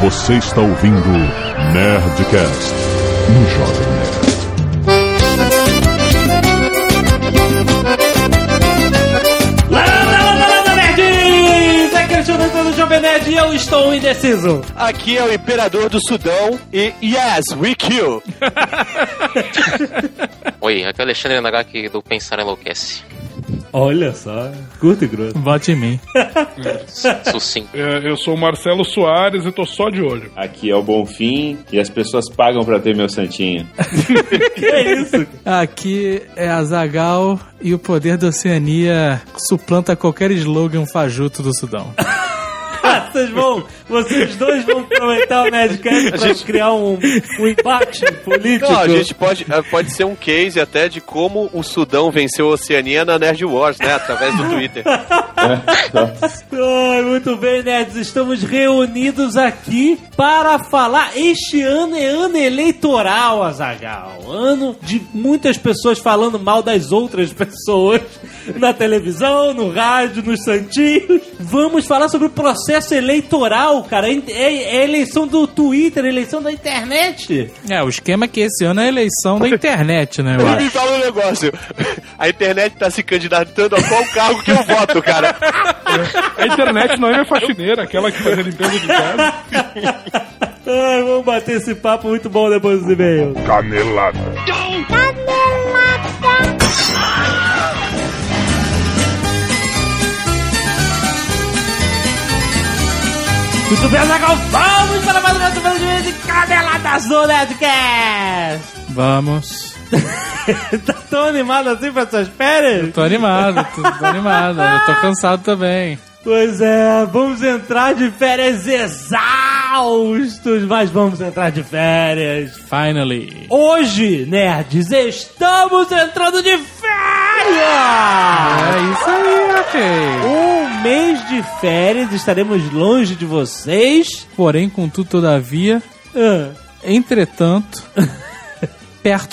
Você está ouvindo Nerdcast no Jovem Nerd. É Jovem Nerd e eu estou indeciso. Aqui é o Imperador do Sudão e yes, we kill. Oi, aqui é o Alexandre Nagaki do Pensar Enlouquece. Olha só, curto e grosso. Vote em mim. Sucinto. É, Eu sou o Marcelo Soares e tô só de olho. Aqui é o Bonfim e as pessoas pagam pra ter meu santinho. Que é isso? Aqui é a Zagal e o poder da Oceania suplanta qualquer slogan fajuto do Sudão. Vocês vão, vocês dois vão aproveitar o Nerdcast pra criar um, um embate político. Não, a gente pode, eh, pode ser um case até de como o Sudão venceu a Oceania na Nerd Wars, né? Através do Twitter. Ai, muito bem, nerds. Estamos reunidos aqui para falar. Este ano é ano eleitoral, Azagal. Ano de muitas pessoas falando mal das outras pessoas na televisão, no rádio, nos santinhos. Vamos falar sobre o processo eleitoral, cara. É, é a eleição do Twitter, eleição da internet. É, o esquema é que esse ano é a eleição da internet, né, eu me fala um negócio. A internet tá se candidatando a qual cargo que eu voto, cara. A internet não é minha faxineira, aquela que faz a limpeza de casa. Ai, vamos bater esse papo muito bom depois dos e-mails. Canelada. Muito bem, Azaghal, vamos para mais uma semana de Caneladas do Nerdcast! Vamos. tá tão animado assim para suas férias? Tô animado, tô, tô animado. Eu tô cansado também. Pois é, vamos entrar de férias exaustos, mas vamos entrar de férias. Finally. Hoje, nerds, estamos entrando de férias! É isso aí, ok. Um mês de férias, estaremos longe de vocês. Porém, contudo, todavia, Ah, entretanto,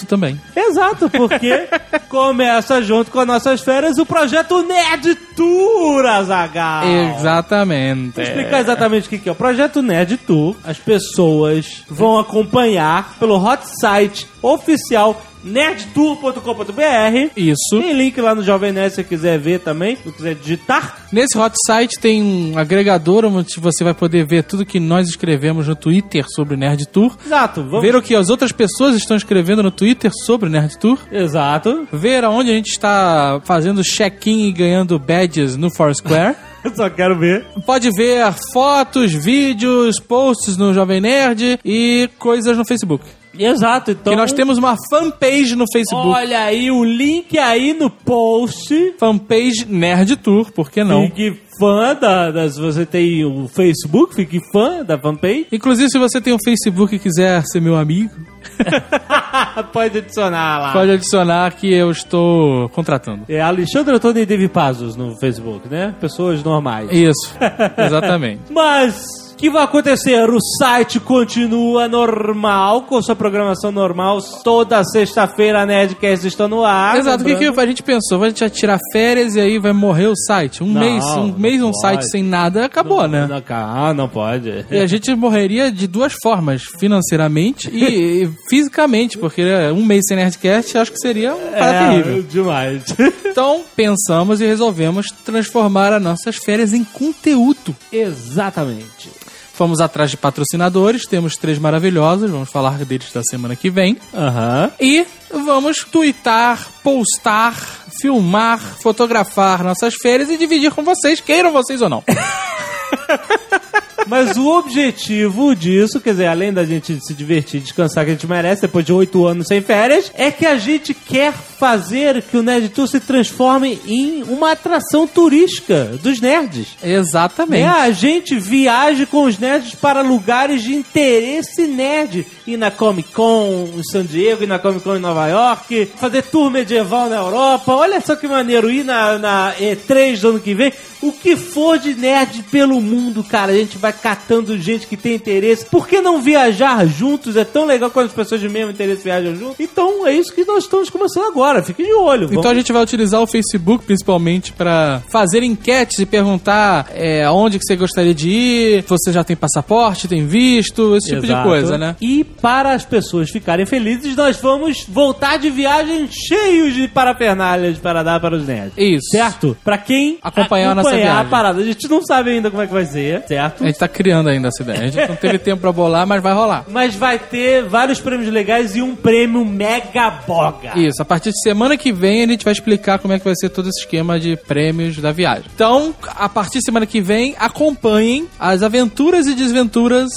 também. Exato, porque começa junto com as nossas férias o projeto Nerd Tour, Azaghal. Exatamente. Vou explicar exatamente o que que é o Projeto Nerd Tour. As pessoas vão acompanhar pelo hot site oficial nerdtour.com.br. Isso. Tem link lá no Jovem Nerd se você quiser ver também, se quiser digitar. Nesse hot site tem um agregador onde você vai poder ver tudo que nós escrevemos no Twitter sobre Nerd Tour. Exato, vamos. Ver o que as outras pessoas estão escrevendo no Twitter sobre Nerd Tour. Exato. Ver aonde a gente está fazendo check-in e ganhando badges no Foursquare. Eu só quero ver. Pode ver fotos, vídeos, posts no Jovem Nerd e coisas no Facebook. Exato, então. Que nós temos uma fanpage no Facebook. Olha aí o link aí no post. Fanpage Nerd Tour, por que não? Fique fã da, da. Se você tem o Facebook, fique fã da fanpage. Inclusive, se você tem um Facebook e quiser ser meu amigo, Pode adicionar lá. pode adicionar que eu estou contratando. É Alexandre Antônio e David Pazos no Facebook, né? Pessoas normais. Isso, exatamente. Mas o que vai acontecer? O site continua normal, com sua programação normal. Toda sexta-feira a Nerdcast está no ar. Exato, o que, que a gente pensou? Vai tirar férias e aí vai morrer o site? Um Não, mês, um mês um pode. site sem nada, acabou, Não, né? não, Ah, não pode. E a gente morreria de duas formas, financeiramente e, e fisicamente, porque né, um mês sem Nerdcast acho que seria um cara É, terrível. demais. Então pensamos e resolvemos transformar as nossas férias em conteúdo. Exatamente. Fomos atrás de patrocinadores, temos três maravilhosos, vamos falar deles da semana que vem. Aham. E vamos twittar, postar, filmar, fotografar nossas férias e dividir com vocês, queiram vocês ou não. Mas o objetivo disso, quer dizer, além da gente se divertir, descansar que a gente merece depois de oito anos sem férias, é que a gente quer fazer que o Nerd Tour se transforme em uma atração turística dos nerds. Exatamente. Né? A gente viaje com os nerds para lugares de interesse nerd. Ir na Comic Con em San Diego, ir na Comic Con em Nova York, fazer tour medieval na Europa. Olha só que maneiro, ir na, na E3 do ano que vem. O que for de nerd pelo mundo, cara, a gente vai catando gente que tem interesse. Por que não viajar juntos? É tão legal quando as pessoas de mesmo interesse viajam juntos. Então é isso que nós estamos começando agora. Fique de olho. Então a gente vai utilizar o Facebook principalmente pra fazer enquetes e perguntar é, aonde que você gostaria de ir, se você já tem passaporte, tem visto, esse tipo de Exato. coisa, né? E para as pessoas ficarem felizes, nós vamos voltar de viagem cheios de parafernálias para dar para os nerds. Isso. Certo? Pra quem Acompanhar a nossa acompanhar viagem. a parada. A gente não sabe ainda como é que vai ser, certo? A gente tá criando ainda essa ideia. A gente não teve tempo pra bolar, mas vai rolar. Mas vai ter vários prêmios legais e um prêmio mega boga. Isso, a partir de semana que vem a gente vai explicar como é que vai ser todo esse esquema de prêmios da viagem. Então, a partir de semana que vem, acompanhem as aventuras e desventuras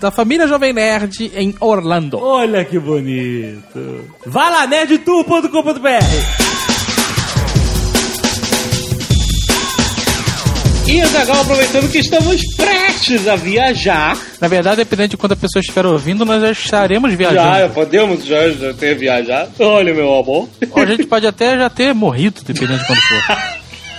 da família Jovem Nerd em Orlando. Olha que bonito. Vá lá, nerdtour.com.br. E Azaghal, aproveitando que estamos prestes a viajar. Na verdade, dependendo de quando a pessoa estiver ouvindo, nós já estaremos viajando. podemos já, já ter viajado. Olha, meu amor. Ou a gente pode até já ter morrido, dependendo de quando for.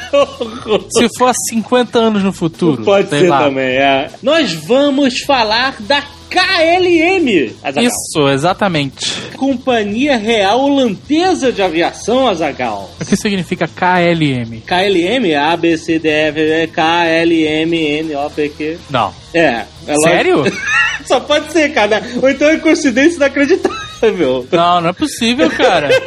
Se for há 50 anos no futuro. Pode ser lá. também, é. Nós vamos falar da KLM. Isso, exatamente. Companhia Real Holandesa de Aviação, Azagal. O que significa KLM? KLM, A, B, C, D, F, G, K, L, M, N, O, P, Q. Não. É. é Sério? Só pode ser, cara. Ou então é coincidência inacreditável. Não, não é possível, cara.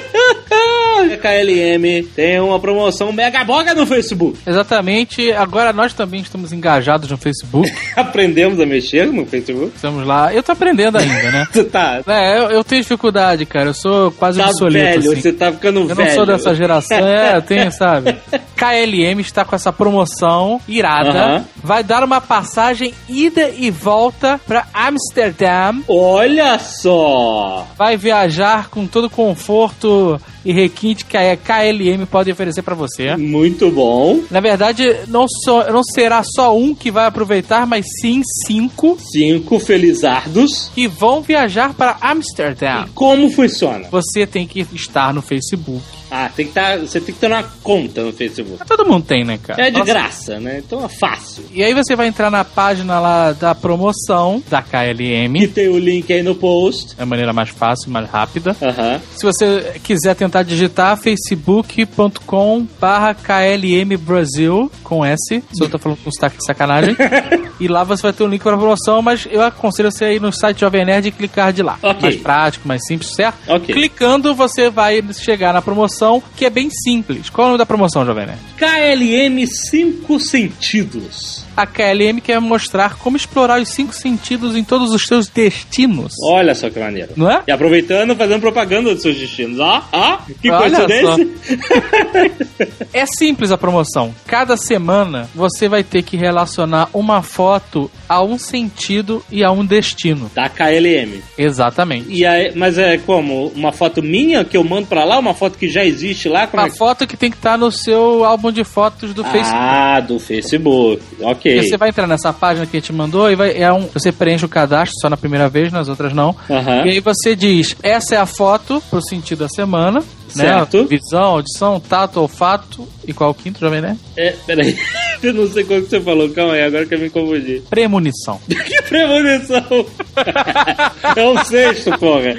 A KLM tem uma promoção mega boga no Facebook. Exatamente. Agora nós também estamos engajados no Facebook. Aprendemos a mexer no Facebook. Estamos lá. Eu tô aprendendo ainda, né? Você tá, É, eu, eu tenho dificuldade, cara. Eu sou quase tá obsoleto, velho, assim. você tá ficando Eu velho. não sou dessa geração. É, eu tenho, sabe? KLM está com essa promoção irada. Aham. Vai dar uma passagem ida e volta pra Amsterdã. Olha só! Vai viajar com todo o conforto e requinte que a KLM pode oferecer pra você. Muito bom. Na verdade, não, só, não será só um que vai aproveitar, mas sim cinco Cinco felizardos. que vão viajar para Amsterdã. Como funciona? Você tem que estar no Facebook. Ah, tem que tá, você tem que ter uma conta no Facebook. Mas Todo mundo tem, né, cara? É de Nossa. graça, né? Então é fácil. E aí você vai entrar na página lá da promoção da E KLM. tem o link aí no post. É a maneira mais fácil, mais rápida. Aham. Se você quiser tentar digitar, facebook.com barra KLM Brasil, com S. Se eu tô falando com sotaque de sacanagem. e lá você vai ter um link para promoção, mas eu aconselho você ir no site Jovem Nerd e clicar de lá. Ok. Mais prático, mais simples, certo? Ok. Clicando, você vai chegar na promoção, que é bem simples. Qual é o nome da promoção, Jovem Nerd? KLM 5 sentidos. A KLM quer mostrar como explorar os cinco sentidos em todos os seus destinos. Olha só que maneiro. Não é? E aproveitando, fazendo propaganda dos seus destinos. Ó, ó, que Olha coincidência. É simples a promoção. Cada semana você vai ter que relacionar uma foto a um sentido e a um destino. da KLM. Exatamente. E aí, mas é como? Uma foto minha que eu mando pra lá? Uma foto que já existe lá? Como Uma é que- foto que tem que estar no seu álbum de fotos do Facebook. Ah, do Facebook. Ok. E Você vai entrar nessa página que a gente mandou e vai, é um, você preenche o cadastro só na primeira vez, nas outras não. Aham. E aí você diz, essa é a foto pro sentido da semana. Certo. Né? Visão, audição, tato, olfato. E qual o quinto, jovem né? É, peraí. Eu não sei qual que você falou. Calma aí, agora que eu me confundi. Premonição. Que premonição! é o sexto, porra.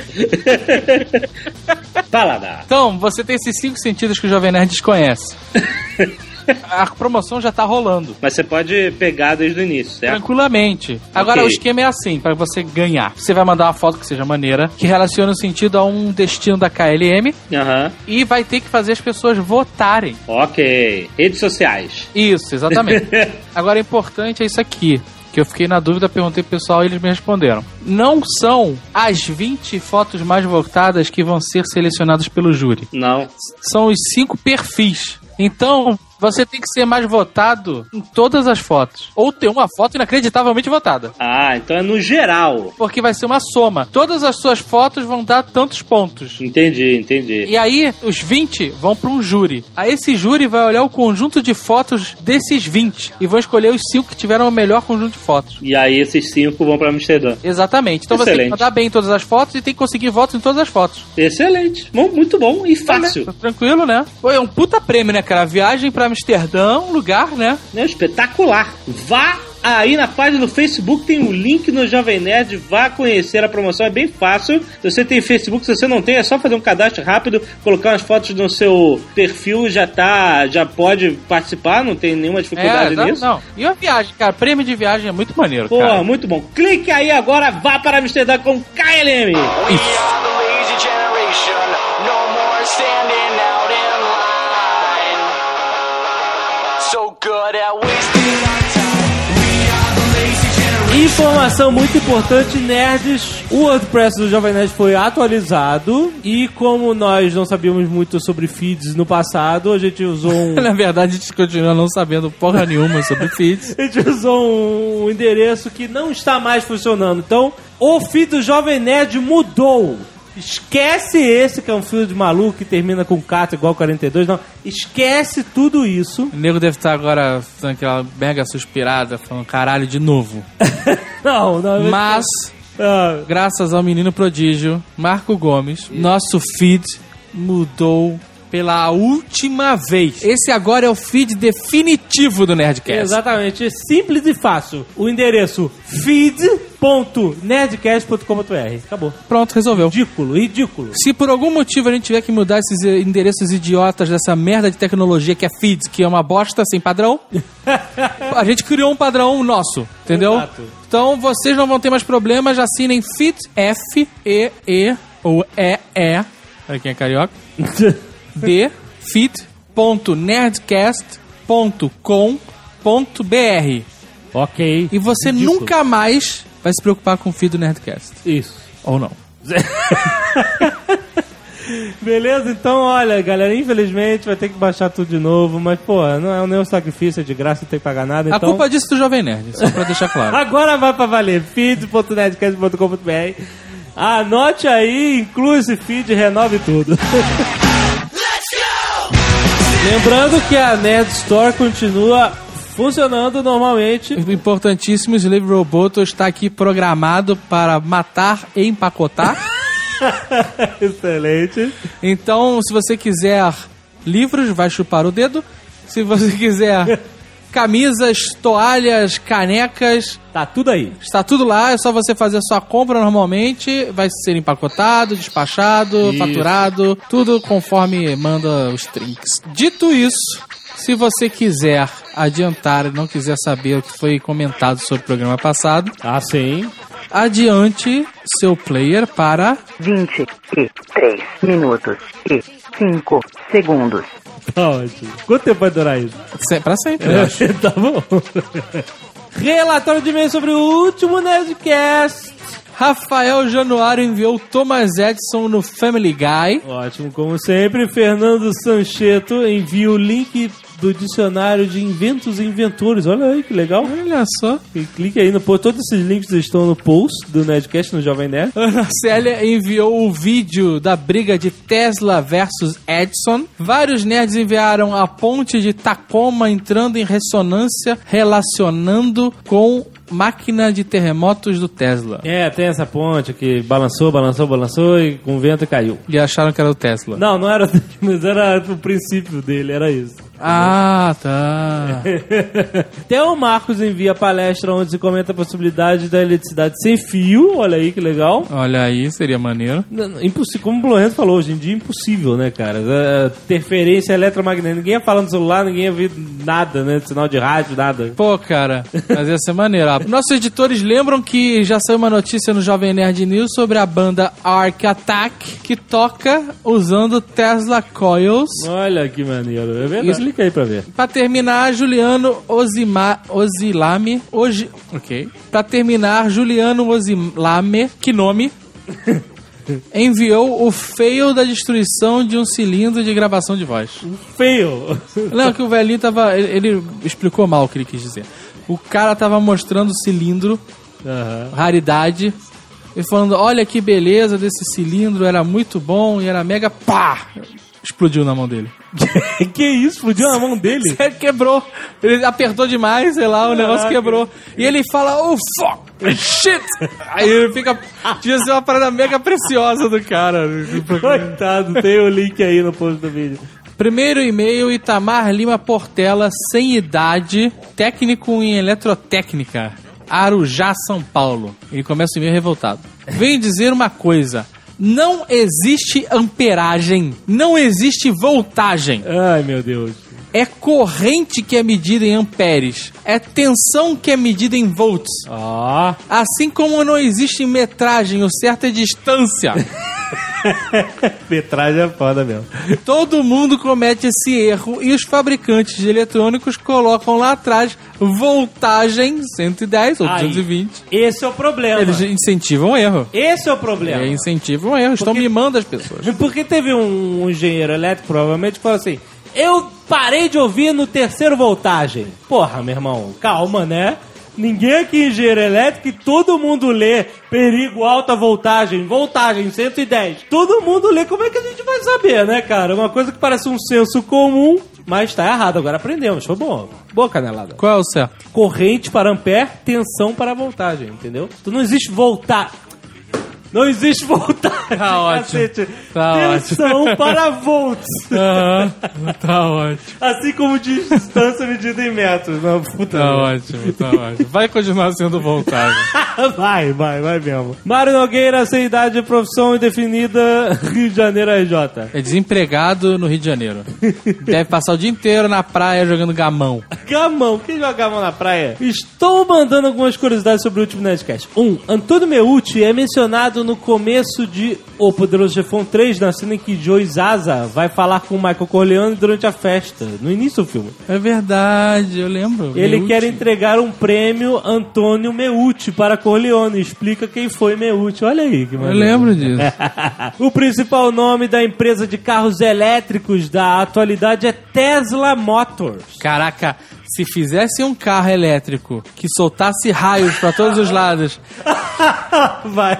Paladar. Então, você tem esses cinco sentidos que o Jovem Nerd desconhece. A promoção já tá rolando. Mas você pode pegar desde o início, certo? Tranquilamente. Agora, o esquema é assim, para você ganhar. Você vai mandar uma foto que seja maneira, que relacione o sentido a um destino da KLM Aham. e vai ter que fazer as pessoas votarem. Ok. Redes sociais. Isso, exatamente. Agora, o importante é isso aqui. Que eu fiquei na dúvida, perguntei pro pessoal e eles me responderam. Não são as 20 fotos mais votadas que vão ser selecionadas pelo júri. Não. São os cinco perfis. Então, você tem que ser mais votado em todas as fotos. Ou ter uma foto inacreditavelmente votada. Ah, então é no geral. Porque vai ser uma soma. Todas as suas fotos vão dar tantos pontos. Entendi, entendi. E aí, os 20 vão para um júri. Aí, esse júri vai olhar o conjunto de fotos desses 20 e vão escolher os 5 que tiveram o melhor conjunto de fotos. E aí esses cinco vão pra Amsterdã. Exatamente. Então você tem que Excelente. mandar bem em todas as fotos e tem que conseguir votos em todas as fotos. Excelente. Bom, muito bom e fácil. Tá tranquilo, né? Pô, é um puta prêmio, né, cara? Viagem pra Amsterdã, um lugar, né? Né? Espetacular. Vá aí na página do Facebook tem o link no Jovem Nerd, vá conhecer a promoção, é bem fácil. Se você tem Facebook, se você não tem, é só fazer um cadastro rápido, colocar umas fotos no seu perfil, já tá, já pode participar, não tem nenhuma dificuldade não, nisso. não. E a viagem, cara, prêmio de viagem é muito maneiro, Pô, cara. muito bom. Clique aí agora, vá para Amsterdã com KLM. We are the lazy generation, no more standing Informação muito importante, nerds. O WordPress do Jovem Nerd foi atualizado e como nós não sabíamos muito sobre feeds no passado, a gente usou um Na verdade, a gente continua não sabendo porra nenhuma sobre feeds. a gente usou um endereço que não está mais funcionando. Então, o feed do Jovem Nerd mudou. Esquece esse que é um filho de maluco que termina com 4 igual 42. Não, esquece tudo isso. O nego deve estar agora dando aquela mega suspirada, falando caralho de novo. Não, não. Mas, Ah, graças ao menino prodígio, Marco Gomes, nosso feed mudou pela última vez. Esse agora é o feed definitivo do Nerdcast. Exatamente, é simples e fácil. O endereço feed.nerdcast.com.br. Acabou. Pronto, resolveu. Ridículo, ridículo. Se por algum motivo a gente tiver que mudar esses endereços idiotas dessa merda de tecnologia que é feed, que é uma bosta sem padrão, a gente criou um padrão nosso, entendeu? Exato. Então vocês não vão ter mais problemas, assinem feed F E E ou E E, para quem é carioca, feed.nerdcast.com.br ok. e você Ridículo. nunca mais vai se preocupar com o feed do Nerdcast. Isso. Ou não. Beleza? Então, olha, galera, infelizmente vai ter que baixar tudo de novo, mas, pô, não é nenhum sacrifício, é de graça, não tem que pagar nada, A então... culpa disso é do Jovem Nerd, só pra deixar claro. Agora vai pra valer, feed.nerdcast.com.br Anote aí, inclui esse feed renove tudo. Lembrando que a Nerd Store continua funcionando normalmente. Importantíssimo, Slave Roboto está aqui programado para matar e empacotar. Excelente. Então, se você quiser livros, vai chupar o dedo. Se você quiser camisas, toalhas, canecas, Tá tudo aí. está tudo lá. É só você fazer a sua compra normalmente. Vai ser empacotado, despachado, Isso. faturado, tudo conforme manda os trinks. Dito isso, se você quiser adiantar e não quiser saber o que foi comentado sobre o programa passado, Ah, sim. adiante seu player para 23 minutos e 5 segundos. Tá ótimo. Quanto tempo vai durar isso? se- pra sempre. eu acho. tá bom. Relatório de e-mail sobre o último Nerdcast. Rafael Januário enviou Thomas Edison no Family Guy. Ótimo, como sempre. Fernando Sancheto envia o link do dicionário de inventos e inventores. Olha aí que legal. Olha só. E clique aí no post. Todos esses links estão no post do Nerdcast no Jovem Nerd. Ana Célia enviou o vídeo da briga de Tesla versus Edison. Vários nerds enviaram a ponte de Tacoma entrando em ressonância relacionando com máquina de terremotos do Tesla. É, tem essa ponte que balançou, balançou, balançou e com vento caiu. E acharam que era o Tesla. Não, não era, mas era o princípio dele, era isso. Ah, tá. Theo Marcos envia palestra onde se comenta a possibilidade da eletricidade sem fio. Olha aí que legal. Olha aí, seria maneiro. Impossível, como o Lourenço falou, hoje em dia é impossível, né, cara? É, Interferência eletromagnética. Ninguém ia falar no celular, ninguém ia ver nada, né? Sinal de rádio, nada. Pô, cara, mas ia ser maneiro. Ah, Nossos editores lembram que já saiu uma notícia no Jovem Nerd News sobre a banda Arc Attack, que toca usando Tesla Coils. Olha que maneiro. É verdade. Isso- Clica aí pra ver. Pra terminar, Juliano Ozima, Ozilame. Hoje. Ok. Pra terminar, Juliano Ozilame. Que nome? enviou o fail da destruição de um cilindro de gravação de voz. Feio. Não, que o velhinho tava. Ele, ele explicou mal o que ele quis dizer. O cara tava mostrando o cilindro, Aham. raridade, e falando: olha que beleza desse cilindro, era muito bom e era mega. pá! Explodiu na mão dele. que isso? Explodiu na mão dele? Ele quebrou. Ele apertou demais, sei lá, o negócio quebrou. E ele fala, oh fuck, shit! Aí ele fica. Devia ser uma parada mega preciosa do cara. Coitado, tem o link aí no post do vídeo. Primeiro e-mail, Itamar Lima Portela, sem idade, técnico em eletrotécnica, Arujá, São Paulo. Ele começa o e-mail revoltado. Vem dizer uma coisa. Não existe amperagem, não existe voltagem. Ai, meu Deus. É corrente que é medida em amperes, é tensão que é medida em volts. Ó. Assim como não existe metragem, o certo é distância. Metragem é foda mesmo. Todo mundo comete esse erro e os fabricantes de eletrônicos colocam lá atrás voltagem 110 ou Aí. 220. Esse é o problema. Eles incentivam o erro. Esse é o problema. É, incentivam o erro. Estão Porque- mimando as pessoas. Porque teve um, um engenheiro elétrico, provavelmente, que falou assim: Eu parei de ouvir no terceiro voltagem. Porra, meu irmão, calma, né? Ninguém aqui é engenheiro elétrico e todo mundo lê perigo, alta voltagem, voltagem 110. Todo mundo lê. Como é que a gente vai saber, né, cara? Uma coisa que parece um senso comum, mas tá errado. Agora aprendemos. Foi bom. Boa canelada. Qual é o certo? Corrente para ampere, tensão para voltagem, entendeu? Então não existe voltar. Não existe voltagem, Tá ótimo. cacete. Tá tensão para volts. Aham, tá ótimo. Assim como de distância medida em metros. Não, puta Tá merda. ótimo, tá ótimo. Vai continuar sendo voltagem. vai, vai, vai mesmo. Mário Nogueira, sem idade, profissão indefinida, Rio de Janeiro RJ. É desempregado no Rio de Janeiro. Deve passar o dia inteiro na praia jogando gamão. Gamão, quem joga gamão na praia? Estou mandando algumas curiosidades sobre o último Nerdcast. Um, Antônio Meucci é mencionado no começo de O Poderoso Chefão 3, na cena em que Joe Zaza vai falar com o Michael Corleone durante a festa, no início do filme. É verdade, eu lembro. Ele Meucci. quer entregar um prêmio Antônio Meucci para Corleone. Explica quem foi Meucci. Olha aí que Eu maneiro. lembro disso. o principal nome da empresa de carros elétricos da atualidade é Tesla Motors. Caraca, se fizesse um carro elétrico que soltasse raios pra todos os lados, Vai.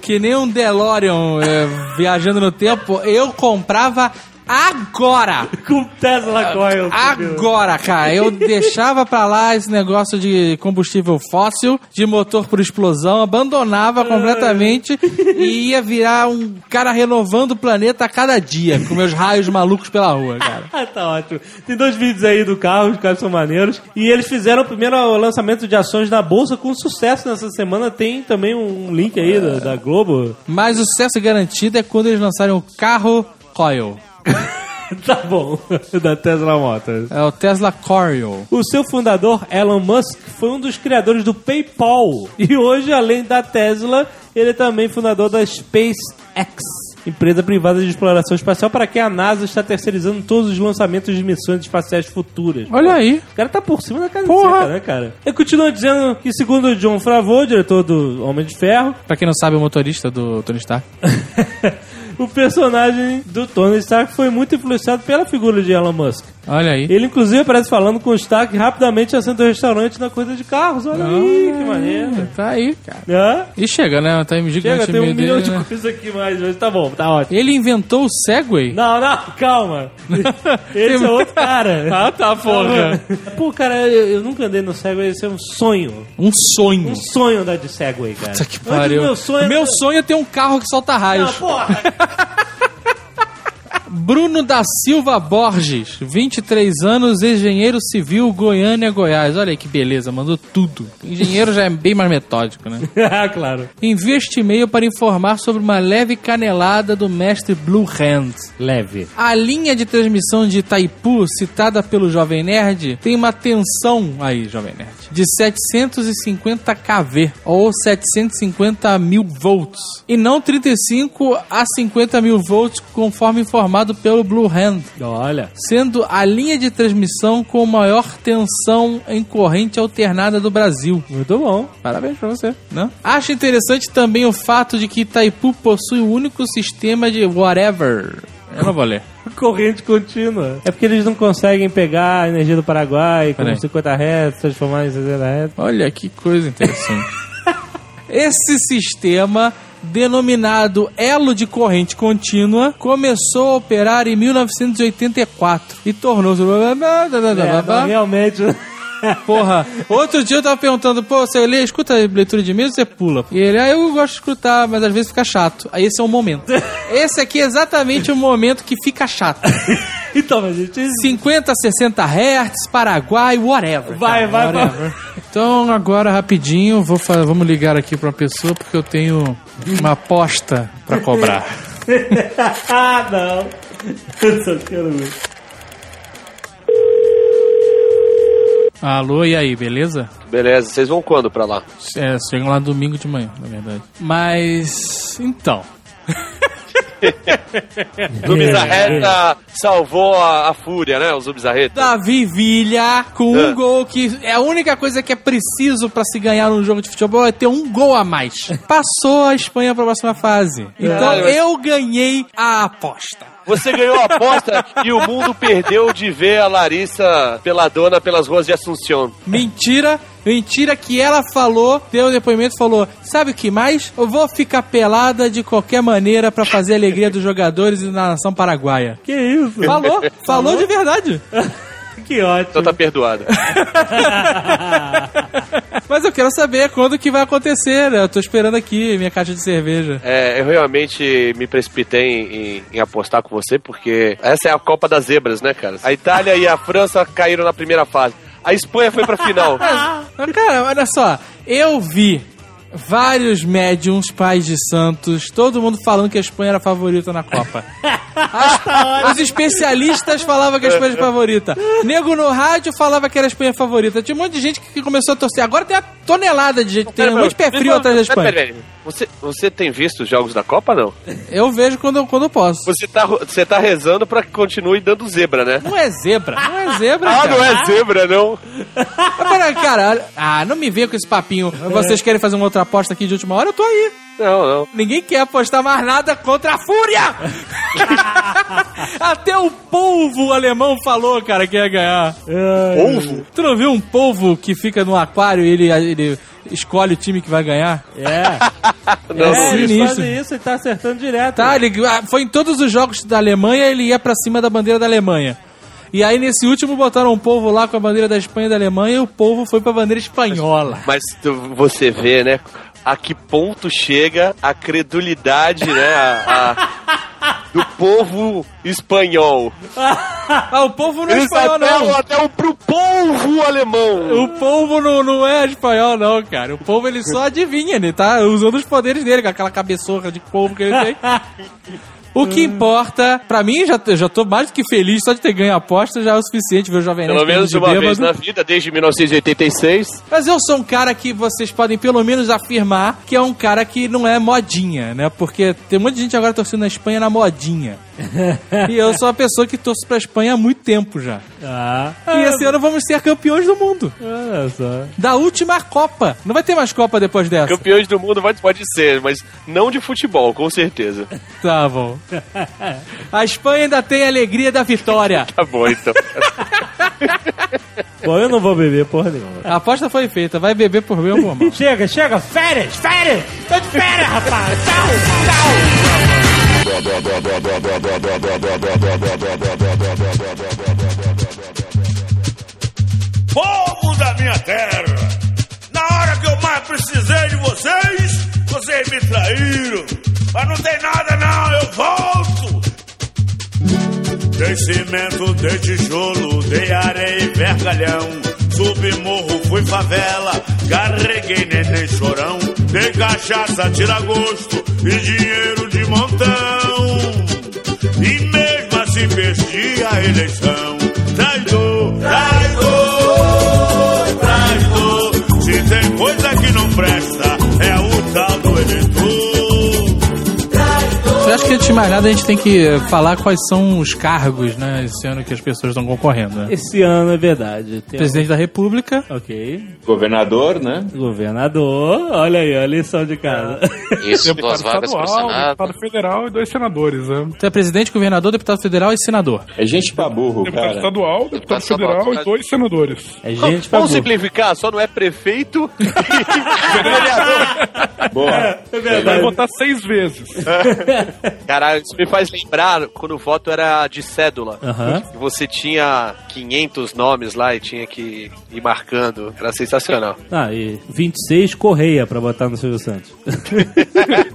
que nem um DeLorean é, viajando no tempo, eu comprava agora! Com Tesla Coil. Agora, cara, eu deixava pra lá esse negócio de combustível fóssil, de motor por explosão, abandonava completamente e ia virar um cara renovando o planeta a cada dia, com meus raios malucos pela rua, cara. Ah, tá ótimo. Tem dois vídeos aí do carro, os caras são maneiros. E eles fizeram o primeiro lançamento de ações na bolsa com sucesso nessa semana. Tem também um link aí da, da Globo. Mas o sucesso garantido é quando eles lançarem o carro Coil. tá bom. da Tesla Motors. É o Tesla Coil. O seu fundador, Elon Musk, foi um dos criadores do PayPal. E hoje, além da Tesla, ele é também fundador da SpaceX, empresa privada de exploração espacial para quem a NASA está terceirizando todos os lançamentos de missões espaciais futuras. Olha aí. O cara tá por cima da seca, né, cara? Ele continua dizendo que, segundo o John Favreau, diretor do Homem de Ferro, Pra quem não sabe, o motorista do Tony Stark. o personagem do Tony Stark foi muito influenciado pela figura de Elon Musk. Olha aí. Ele, inclusive, aparece falando com o Stark rapidamente acende o restaurante na coisa de carros. Olha aí, que maneiro. Tá aí, cara. Hã? E chega, né? Tá gigante Chega, tem um milhão dele, de né? coisas aqui mais, mas tá bom, tá ótimo. Ele inventou o Segway? Não, não, calma. Esse é outro cara. Ah, tá, porra. Pô, cara, eu, eu nunca andei no Segway, esse é um sonho. Um sonho. Um sonho andar de Segway, cara. Puta que pariu. Meu sonho, Meu sonho é ter um carro que solta Não, raios. porra. Bruno da Silva Borges, 23 anos, engenheiro civil, Goiânia, Goiás. Olha aí que beleza, mandou tudo. Engenheiro já é bem mais metódico, né? ah, claro. Envia este e-mail para informar sobre uma leve canelada do mestre Blue Hand. Leve. A linha de transmissão de Itaipu, citada pelo Jovem Nerd, tem uma tensão aí, Jovem Nerd, de 750 kV ou 750 mil volts e não 35 a 50 mil volts, conforme informado pelo Blue Hand, Olha. sendo a linha de transmissão com maior tensão em corrente alternada do Brasil. Muito bom. Parabéns pra você, né? Acho interessante também o fato de que Itaipu possui o único sistema de whatever. Eu não vou ler. Corrente contínua. É porque eles não conseguem pegar a energia do Paraguai com Peraí. 50 Hz, transformar em 60 Hz. Olha que coisa interessante. Esse sistema, denominado elo de corrente contínua, começou a operar em 1984 e tornou-se. É, realmente. Porra, outro dia eu tava perguntando, pô, você lê, escuta a leitura de ou você pula? E ele, ah, eu gosto de escutar, mas às vezes fica chato. Aí esse é o momento. Esse aqui é exatamente o momento que fica chato. Então, mas gente. 50, 60 Hz, Paraguai, whatever. Vai, vai, vai. whatever. Então, agora, rapidinho, vou vamos ligar aqui pra uma pessoa, porque eu tenho uma aposta pra cobrar. ah, não. Eu só quero ver. Alô, e aí, beleza? Beleza, vocês vão quando pra lá? É, chegam lá domingo de manhã, na verdade. Mas, então... Zubizarreta salvou a, a fúria, né? O Zubizarreta. Davi Villa com um Ah. gol que é a única coisa que é preciso pra se ganhar num jogo de futebol é ter um gol a mais. Passou a Espanha pra próxima fase. Então Ah, mas- eu ganhei a aposta. Você ganhou a aposta e o mundo perdeu de ver a Larissa peladona pelas ruas de Assunção. Mentira, mentira que ela falou, deu o depoimento e falou: Sabe o que mais? Eu vou ficar pelada de qualquer maneira pra fazer a alegria dos jogadores e da nação paraguaia. Que isso? Falou, falou de verdade. Que ótimo. Então tá perdoada. Mas eu quero saber quando que vai acontecer. né? Eu tô esperando aqui minha caixa de cerveja. É, eu realmente me precipitei em, em- em apostar com você, porque essa é a Copa das Zebras, né, cara? A Itália e a França caíram na primeira fase. A Espanha foi pra final. Mas, Cara, olha só, eu vi vários médiums, pais de santos, todo mundo falando que a Espanha era a favorita na Copa. As- os especialistas falavam que a Espanha era a favorita. Nego no rádio falava que era a Espanha favorita. Tinha um monte de gente que começou a torcer. Agora tem uma tonelada de gente, tem um monte de pé frio atrás da Espanha. Você, você tem visto os jogos da Copa, não? Eu vejo quando, eu- quando eu posso. Você tá, você tá rezando pra que continue dando zebra, né? Não é zebra, não é zebra, Ah, cara. não é zebra, não. Mas, pera, cara, olha- ah, não me venha com esse papinho. Vocês querem fazer uma outra aposta aqui de última hora? Eu tô aí. Não, não. Ninguém quer apostar mais nada contra a Fúria! Até o polvo alemão falou, cara, que ia ganhar. Polvo? Tu não viu um polvo que fica no aquário e ele, ele escolhe o time que vai ganhar? É. Não, é, eles sinistro. fazem isso e tá acertando direto. Tá, ele ah, foi em todos os jogos da Alemanha, ele ia pra cima da bandeira da Alemanha. E aí, nesse último, botaram um polvo lá com a bandeira da Espanha e da Alemanha e o polvo foi pra bandeira espanhola. Mas tu- você vê, né? A que ponto chega a credulidade, né? a- a- do povo espanhol. Ah, o polvo não é Eles espanhol, não. até o pro povo alemão. O polvo não, não é espanhol, não, cara. O polvo ele só adivinha, ele tá usando os poderes dele, com aquela cabeçorra de polvo que ele tem. O que importa, pra mim, já, eu já tô mais do que feliz só de ter ganho a aposta, já é o suficiente ver o Jovem Nerd Pelo menos de uma bêbado. vez na vida, desde 1986. Mas eu sou um cara que vocês podem pelo menos afirmar que é um cara que não é modinha, né? Porque tem muita gente agora torcendo na Espanha na modinha. e eu sou uma pessoa que torço pra Espanha há muito tempo já. Ah, E esse ano vamos ser campeões do mundo. olha só. Da última Copa. Não vai ter mais Copa depois dessa. Campeões do mundo pode, ser, mas não de futebol, com certeza. Tá bom. A Espanha ainda tem a alegria da vitória. Tá bom, então. Bom, eu não vou beber porra nenhuma. A aposta foi feita. Vai beber por bem ou por mal. Chega, chega, férias, férias! Tô de férias, rapaz! Tchau, tchau! Povo da minha terra, na hora que eu mais precisei de vocês, vocês me traíram. Mas não tem nada não, eu volto. Dei cimento, dei tijolo, dei areia e vergalhão. Subi morro, fui favela, carreguei neném chorão. Dei cachaça, tira gosto e dinheiro de montão. E mesmo assim perdi a eleição. Traidor, traidor, que antes de mais nada a gente tem que falar quais são os cargos, né, esse ano que as pessoas estão concorrendo. Né? Esse ano é verdade. Tem Presidente da República, Ok. Governador, né? Governador. Olha aí, a lição de casa. Isso, Deputado duas vagas Senado. deputado federal e dois senadores, né? você é presidente, governador, deputado federal e senador. É gente pra burro, Deputado cara. estadual, deputado Deputado federal e dois senadores. É gente pra Vamos burro. simplificar, só não é prefeito e vereador. Boa. É Vai votar seis vezes. Caralho, isso me faz lembrar quando o voto era de cédula. E você tinha 500 nomes lá e tinha que ir marcando. Era sensacional. Ah, e 26 Correia pra botar no Silvio Santos.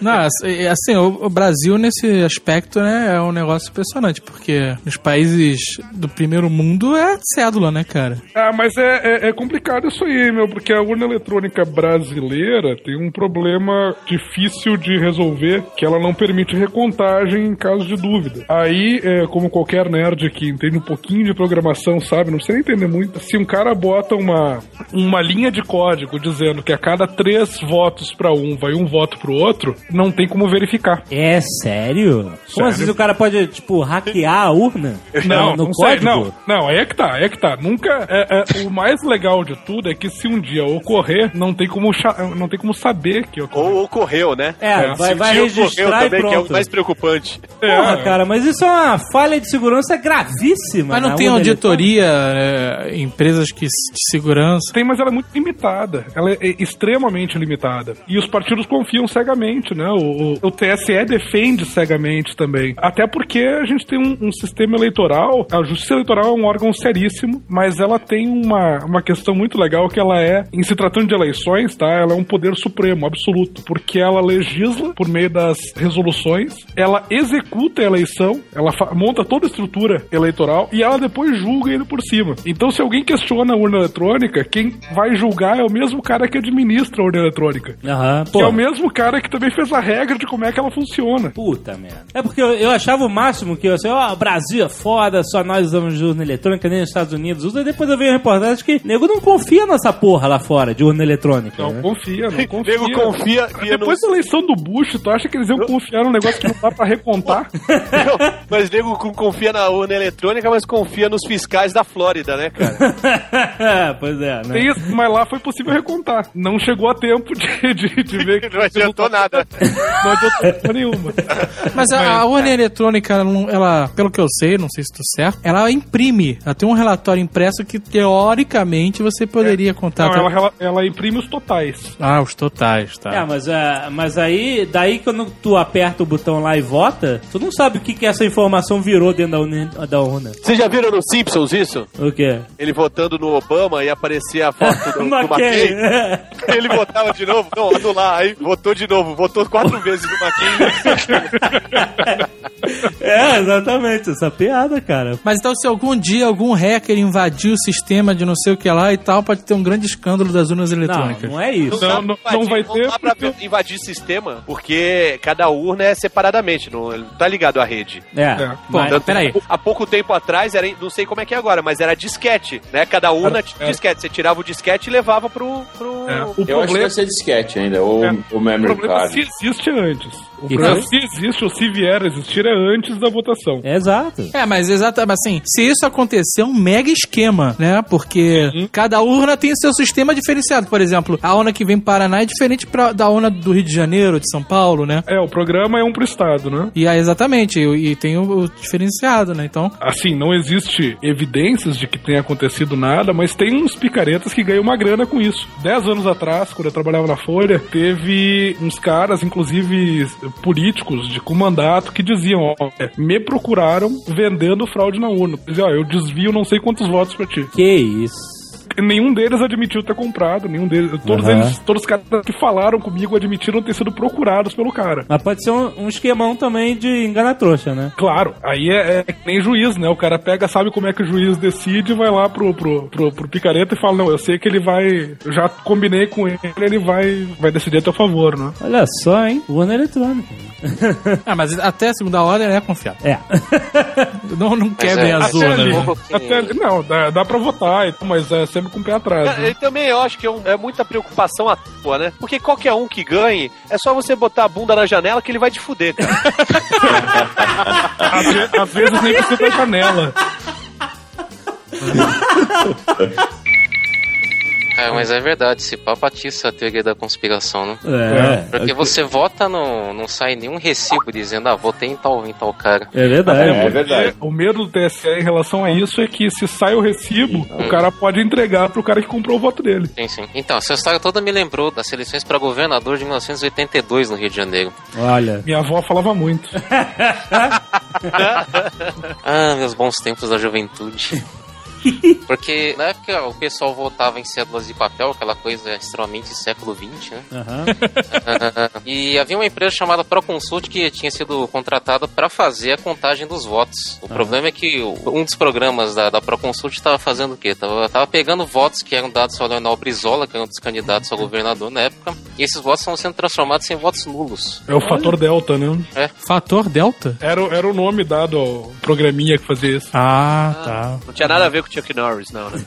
Não, assim, assim, o, Brasil nesse aspecto, né, é um negócio impressionante, porque nos países do primeiro mundo é cédula, né, cara? Ah, mas é, é, é complicado isso aí, meu, porque a urna eletrônica brasileira tem um problema difícil de resolver, que ela não permite recontagem em caso de dúvida. Aí, é, como qualquer nerd que entende um pouquinho de programação sabe, não precisa entender muito, se um cara bota uma, uma linha de código dizendo que a cada três votos pra um vai um voto pro outro, não tem como verificar. É sério? Como assim o cara pode, tipo, hackear a urna? Não, no não sei, código? não, não, aí é que tá, aí é que tá. Nunca. É, é- o mais legal de tudo é que se um dia ocorrer, não tem como, não tem como saber que ocorreu. Ou ocorreu, né? É, vai, Se vai tinha registrar ocorreu e também, que é o pronto. mais preocupante. Porra, cara, mas isso é uma falha de segurança gravíssima. Mas não na tem auditoria, é, empresas que, de segurança. Tem, mas ela é muito limitada. Ela é extremamente limitada. E os partidos confiam cegamente, né? O, o- TSE defende cegamente também. Até porque a gente tem um, um sistema eleitoral. A justiça eleitoral é um órgão seríssimo, mas ela tem uma, uma questão muito legal que ela é, em se tratando de eleições, tá? Ela é um poder supremo, absoluto. Porque ela legisla por meio das resoluções, ela executa a eleição, ela monta toda a estrutura eleitoral e ela depois julga ele por cima. Então, se alguém questiona a urna eletrônica, quem vai julgar é o mesmo cara que administra a urna eletrônica. Aham, Que pô. é o mesmo cara que também fez a regra de como é que ela funciona. Puta merda. É porque eu, eu achava o máximo que assim, ó, o Brasil é foda, só nós usamos de urna eletrônica, nem os Estados Unidos usa. E depois eu vi a reportagem que nego não confia nessa porra lá fora de urna eletrônica. Não né? confia, não confia. Nego confia. confia Depois da eleição do Bush, tu acha que eles iam confiar num negócio que não dá pra recontar? Não, mas nego confia na urna eletrônica, mas confia nos fiscais da Flórida, né, cara? pois é, né? Tem isso, mas lá foi possível recontar. Não chegou a tempo de, de, de ver que Não adiantou nada. não adiantou nenhuma. Mas a, a urna eletrônica, ela, pelo que eu sei, não sei se estou certo, ela imprime. Ela tem um relatório impresso que, teoricamente, você poderia contar. Não, ela, ela, ela imprime os totais. Ah, os totais, tá. É, mas, é, mas aí, daí quando tu aperta o botão lá e vota, tu não sabe o que, que essa informação virou dentro da urna. Da urna. Vocês já viram no Simpsons isso? O quê? Ele votando no Obama e aparecia a foto do, do McCain. McCain. Ele votava de novo. Não, anular. Aí votou de novo. Votou quatro vezes no McCain. é, exatamente, essa piada, cara. Mas então, se algum dia algum hacker invadir o sistema de não sei o que lá e tal, pode ter um grande escândalo das urnas eletrônicas. Não, não é isso. Não, não, não vai ter. dá pra invadir sistema, porque cada urna é separadamente, não não tá ligado à rede. É, É. Bom, mas- Tanto peraí. Há pouco tempo atrás, era, não sei como é que é agora, mas era disquete, né? Cada urna tinha É. disquete. Você tirava o disquete e levava pro... pro... É. O Eu acho que problema, vai ser disquete ainda, ou É. o o memory problema se existe antes. O é foi? se existe ou se vier a existir é antes da votação. Exato. É, mas exatamente assim, se isso acontecer, é um mega esquema, né? Porque cada urna tem seu sistema diferenciado. Por exemplo, a urna que vem para Paraná é diferente pra, da urna do Rio de Janeiro, de São Paulo, né? É, o programa é um pro Estado, né? E aí, exatamente, e, e tem o, o diferenciado, né? Então, Assim, não existe evidências de que tenha acontecido nada, mas tem uns picaretas que ganham uma grana com isso. Dez anos atrás, quando eu trabalhava na Folha, teve uns caras, inclusive políticos de com mandato, que diziam: ó, é, me procuraram vendendo fraude na urna. Diziam, ó, eu desvio não sei quantos votos pra ti. Que isso. Nenhum deles admitiu ter comprado, nenhum deles. Todos Aham. eles, todos os caras que falaram comigo admitiram ter sido procurados pelo cara. Mas pode ser um, um esquemão também de enganar trouxa, né? Claro, aí é, é que nem juiz, né? O cara pega, sabe como é que o juiz decide, vai lá pro, pro, pro, pro picareta e fala: Não, eu sei que ele vai. Eu já combinei com ele, ele vai, vai decidir a teu favor, né? Olha só, hein? Urna eletrônica. ah, mas até a segunda ordem é confiável. É. Não, não quebrem é, as Até urnas. ali, né? até não, dá, dá pra votar, mas é sempre com o pé atrás. Né? e também eu acho que é, um- é muita preocupação à toa, né? Porque qualquer um que ganhe, é só você botar a bunda na janela que ele vai te fuder, cara. Às, ve- às vezes nem precisa da janela. É, mas é verdade, se papatiça a teoria da conspiração, né? É. Porque você vota, no, não sai nenhum recibo dizendo, ah, votei em tal, em tal cara. É verdade. É verdade. O medo do TSE em relação a isso é que se sai o recibo, o cara pode entregar pro cara que comprou o voto dele. Sim, sim. Então, essa história toda me lembrou das eleições para governador de 1982 no Rio de Janeiro. Olha. Minha avó falava muito. Ah, meus bons tempos da juventude. Porque na época o pessoal votava em cédulas de papel, aquela coisa extremamente século XX, né? Aham. e havia uma empresa chamada Proconsult que tinha sido contratada para fazer a contagem dos votos. O problema é que um dos programas da, da Proconsult estava fazendo o quê? Tava, tava pegando votos que eram dados ao Leonel Brizola, que era um dos candidatos a governador na época, e esses votos estão sendo transformados em votos nulos. É o fator delta, né? Fator Delta? Era, o- era o nome dado ao programinha que fazia isso. Ah, tá. Não tinha nada a ver com o Chuck Norris, não, né?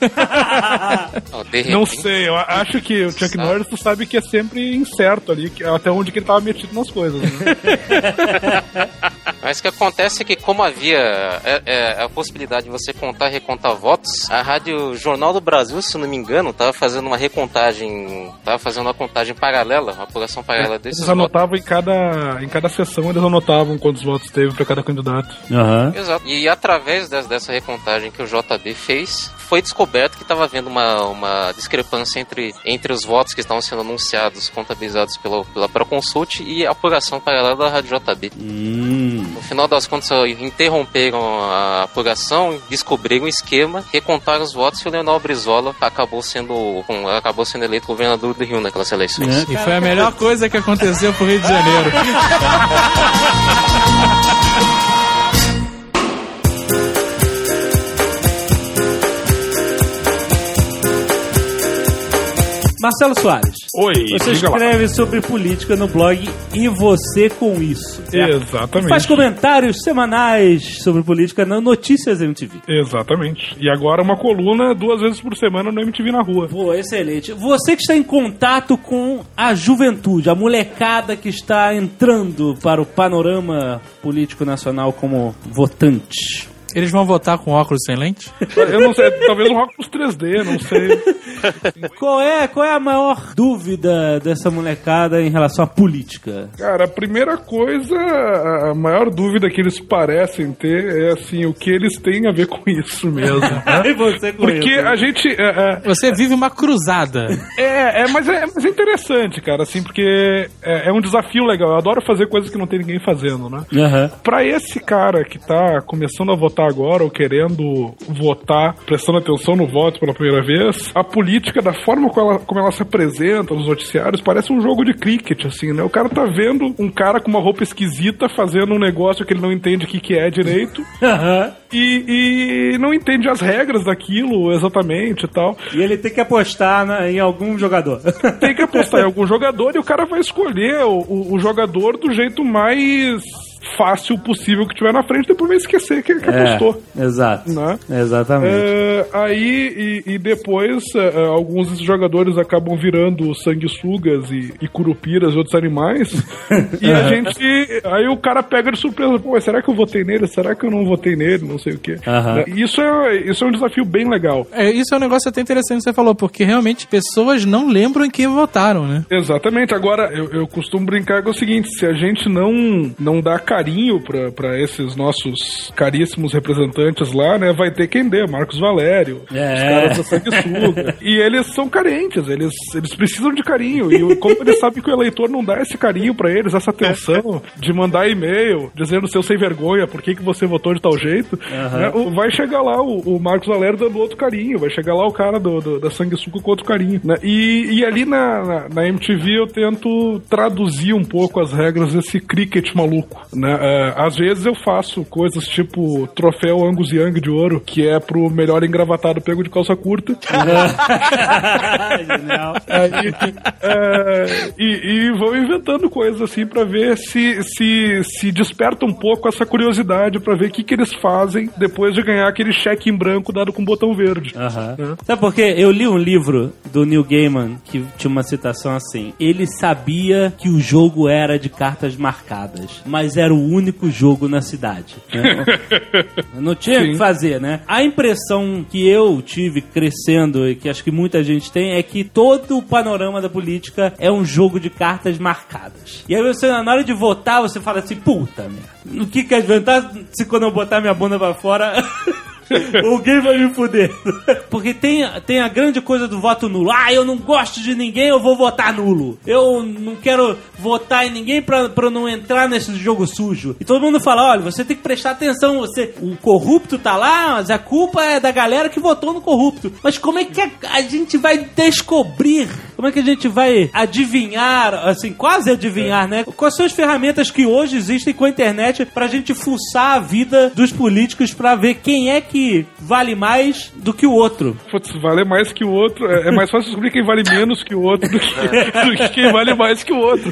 De Não repente- sei, eu acho que o Chuck Sabe. Norris, tu sabe que é sempre incerto ali, que- até onde que ele tava metido nas coisas, né? Mas o que acontece é que, como havia é, é, a possibilidade de você contar e recontar votos, a Rádio Jornal do Brasil, se não me engano, estava fazendo uma recontagem, estava fazendo uma contagem paralela, uma apuração paralela desses Eles votos. anotavam em cada, em cada sessão, eles anotavam quantos votos teve pra cada candidato. Aham. Exato. E através des- dessa recontagem que o JB fez, foi descoberto que estava havendo uma, uma discrepância entre, entre os votos que estavam sendo anunciados, contabilizados pela, pela Proconsult e a apuração paralela da Rádio JB. Hum. No final das contas, interromperam a apuração, descobriram o esquema, recontaram os votos e o Leonel Brizola acabou sendo, acabou sendo eleito governador do Rio naquelas eleições. É, E foi a melhor coisa que aconteceu pro Rio de Janeiro. Marcelo Soares. Oi, Você diga lá. escreve sobre política no blog E Você Com Isso. certo? Exatamente. Faz comentários semanais sobre política na Notícias MTV. Exatamente. E agora uma coluna duas vezes por semana no MTV na rua. Pô, excelente. Você que está em contato com a juventude, a molecada que está entrando para o panorama político nacional como votante. Eles vão votar com óculos sem lente? Eu não sei, talvez um óculos 3D, não sei. Qual é, qual é a maior dúvida dessa molecada em relação à política? Cara, a primeira coisa, a maior dúvida que eles parecem ter é assim, o que eles têm a ver com isso mesmo. E você com Porque isso? a gente. É, Você vive uma cruzada. é, é, mas é, mas é interessante, cara, assim, porque é, é um desafio legal. Eu adoro fazer coisas que não tem ninguém fazendo, né? Aham. Pra esse cara que tá começando a votar agora ou querendo votar, prestando atenção no voto pela primeira vez, a política, da forma como ela, como ela se apresenta nos noticiários, parece um jogo de cricket, assim, né? O cara tá vendo um cara com uma roupa esquisita fazendo um negócio que ele não entende o que, que é direito e, e não entende as regras daquilo exatamente e tal. E ele tem que apostar na- em algum jogador. Tem que apostar em algum jogador e o cara vai escolher o, o- o jogador do jeito mais fácil possível que tiver na frente, depois vai esquecer que, que apostou. É, exato. Né? Exatamente. É, aí, e, e depois, é, alguns desses jogadores acabam virando sanguessugas e, e curupiras e outros animais. e a gente. Aí o cara pega de surpresa: pô, mas será que eu votei nele? Será que eu não votei nele? Não sei o quê. E Isso é, isso é um desafio bem legal. É, isso é um negócio até interessante que você falou, porque realmente pessoas não lembram em quem votaram, né? Exatamente. Agora, eu, eu costumo brincar com o seguinte: se a gente não, não dá carinho pra- pra esses nossos caríssimos representantes lá, né, vai ter quem dê, Marcos Valério, É. os caras da sanguessuga. e eles são carentes, eles, eles precisam de carinho. E como eles sabem que o eleitor não dá esse carinho pra eles, essa atenção de mandar e-mail dizendo seu sem vergonha, por que, que você votou de tal jeito, né, o- vai chegar lá o, o Marcos Valério dando outro carinho, vai chegar lá o cara do, do- da sanguessuga com outro carinho. Né? E, e ali na, na, na MTV eu tento traduzir um pouco as regras desse cricket maluco. Né? É, às vezes eu faço coisas tipo troféu Angus Young de ouro, que é pro melhor engravatado pego de calça curta. Aí, é, e, e vão inventando coisas assim pra ver se, se, se desperta um pouco essa curiosidade pra ver o que, que eles fazem depois de ganhar aquele cheque em branco dado com botão verde. Aham. Sabe por quê? Eu li um livro do Neil Gaiman que tinha uma citação assim: ele sabia que o jogo era de cartas marcadas, mas era o único jogo na cidade. né? Não tinha o que fazer, né? A impressão que eu tive crescendo e que acho que muita gente tem é que todo o panorama da política é um jogo de cartas marcadas. E aí você, na hora de votar, você fala assim: puta merda, o que que adiantar se quando eu botar minha bunda pra fora. Alguém vai me fuder. Porque tem, tem a grande coisa do voto nulo. Ah, eu não gosto de ninguém, eu vou votar nulo. Eu não quero votar em ninguém pra, pra não entrar nesse jogo sujo. E todo mundo fala: olha, você tem que prestar atenção. Você, o corrupto tá lá, mas a culpa é da galera que votou no corrupto. Mas como é que a, a gente vai descobrir? Como é que a gente vai adivinhar, assim, quase adivinhar, né? Quais são as ferramentas que hoje existem com a internet pra gente fuçar a vida dos políticos pra ver quem é que vale mais do que o outro? Putz, vale mais que o outro. É, é mais fácil descobrir quem vale menos que o outro do que, do que quem vale mais que o outro.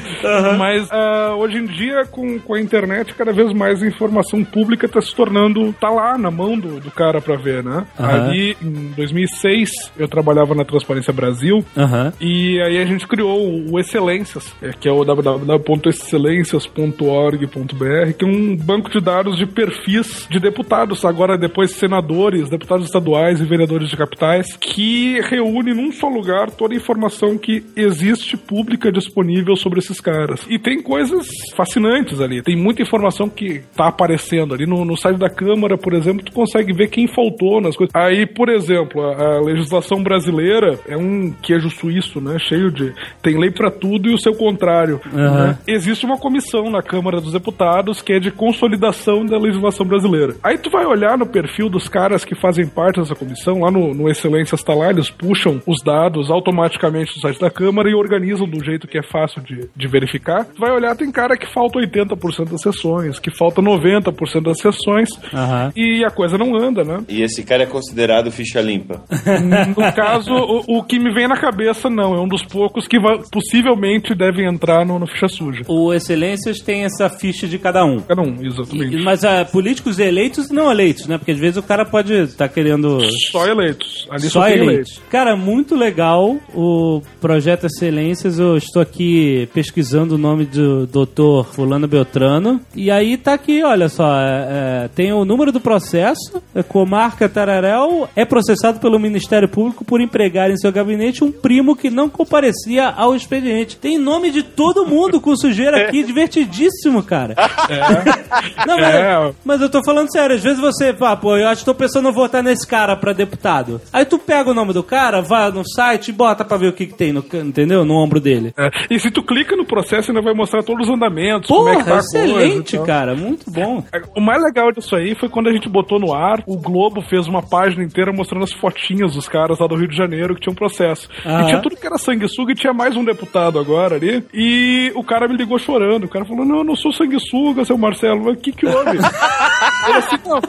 Mas ah, hoje em dia, com, com a internet, cada vez mais a informação pública tá se tornando. tá lá na mão do, do cara pra ver, né? Aham. Ali, em 2006, eu trabalhava na Transparência Brasil. Aham. E aí a gente criou o Excelências, é, que é o www.excelências.org.br, que é um banco de dados de perfis de deputados, agora depois senadores, deputados estaduais e vereadores de capitais, que reúne num só lugar toda a informação que existe pública disponível sobre esses caras. E tem coisas fascinantes ali, tem muita informação que tá aparecendo ali no, no site da Câmara, por exemplo, tu consegue ver quem faltou nas coisas. Aí, por exemplo, a, a legislação brasileira é um queijo suíço, né? Cheio de. Tem lei pra tudo e o seu contrário. Aham. né? Existe uma comissão na Câmara dos Deputados que é de consolidação da legislação brasileira. Aí tu vai olhar no perfil dos caras que fazem parte dessa comissão, lá no, no Excelências tá lá, eles puxam os dados automaticamente do site da Câmara e organizam do jeito que é fácil de, de verificar. Tu vai olhar, tem cara que falta 80% das sessões, que falta 90% das sessões, Aham. e a coisa não anda, né? E esse cara é considerado ficha limpa. No caso, o, o que me vem na cabeça, não. É um dos poucos que vai- possivelmente devem entrar no, no ficha suja. O Excelências tem essa ficha de cada um. Cada um, exatamente. E- Mas ah, políticos eleitos e não eleitos, né? Porque às vezes o cara pode estar querendo. Só eleitos. Ali só, Só eleitos. eleitos. Cara, muito legal o projeto Excelências. Eu estou aqui pesquisando o nome do doutor Fulano Beltrano. E aí tá aqui, olha só. é, é, tem o número do processo. É, comarca Tararel é processado pelo Ministério Público por empregar em seu gabinete um primo que não comparecia ao expediente. Tem nome de todo mundo com sujeira aqui, divertidíssimo, cara. Não, mas, É. mas eu tô falando sério, às vezes você, pá, pô, eu acho que tô pensando em votar nesse cara pra deputado. Aí tu pega o nome do cara, vai no site e bota pra ver o que, que tem, no, entendeu? No ombro dele. É, E se tu clica no processo, ainda vai mostrar todos os andamentos, como é que tá Porra, coisa. excelente, tal. cara, muito bom. É, O mais legal disso aí foi quando a gente botou no ar, o Globo fez uma página inteira mostrando as fotinhas dos caras lá do Rio de Janeiro que tinham processo. Aham. E tinha tudo que era sanguessuga e tinha mais um deputado agora ali. E o cara me ligou chorando. O cara falou: Não, eu não sou sanguessuga, seu Marcelo. Mas o que que houve? Ele assim, não.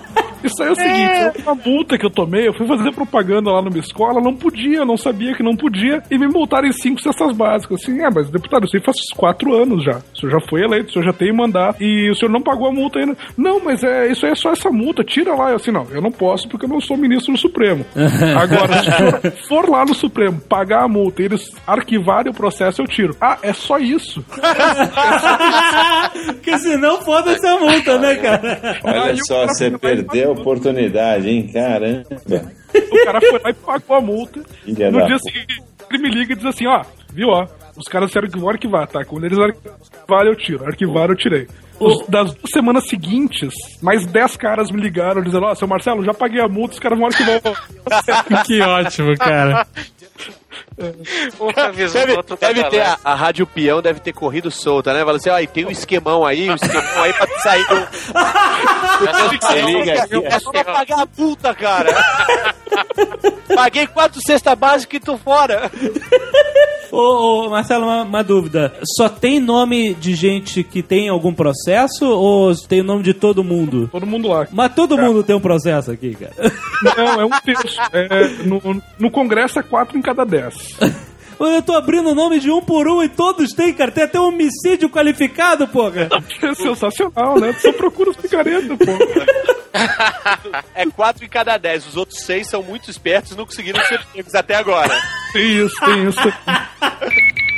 Isso aí é o seguinte, uma multa que eu tomei, eu fui fazer propaganda lá numa escola, não podia, não sabia que não podia, e me multaram em cinco cestas básicas. Assim, é, mas deputado, isso aí faz quatro anos já. O senhor já foi eleito, o senhor já tem mandato, e o senhor não pagou a multa ainda. Não, mas é, isso aí é só essa multa, tira lá. Eu assim, não, eu não posso porque eu não sou ministro do Supremo. Agora, se o senhor for lá no Supremo, pagar a multa e eles arquivarem o processo, eu tiro. Ah, é só isso. Porque senão foda-se a multa, né, cara? Olha Aí só, cara você perdeu a oportunidade, hein? Caramba. O cara foi lá e pagou a multa. Filha no dia seguinte, ele me liga e diz assim, ó, viu, ó, os caras disseram que vão arquivar, tá? Quando eles arquivaram, eu tiro. Arquivaram, eu tirei. Os- das duas semanas seguintes, mais 10 caras me ligaram dizendo, ó, seu Marcelo, já paguei a multa, os caras vão arquivar. que ótimo, cara. Deve, outro deve ter a, a Rádio Peão deve ter corrido solta, né? Fala assim, ó, e tem um esquemão aí, um esquemão aí pra sair do. Aqui, É só pra pagar a multa, cara. Paguei quatro cesta básica e tô fora. Ô, ô, Marcelo, uma, uma dúvida. Só tem nome de gente que tem algum processo ou tem o nome de todo mundo? Todo mundo lá. Mas todo mundo tem um processo aqui, cara. Não, é um terço. É, no, no Congresso é 4 em cada 10. Eu tô abrindo o nome de um por um e todos têm, cara. Tem até um homicídio qualificado, porra. É sensacional, né? Só procura os picaretas, pô. É quatro em cada dez. Os outros seis são muito espertos e não conseguiram ser pegos até agora. Tem isso, tem isso.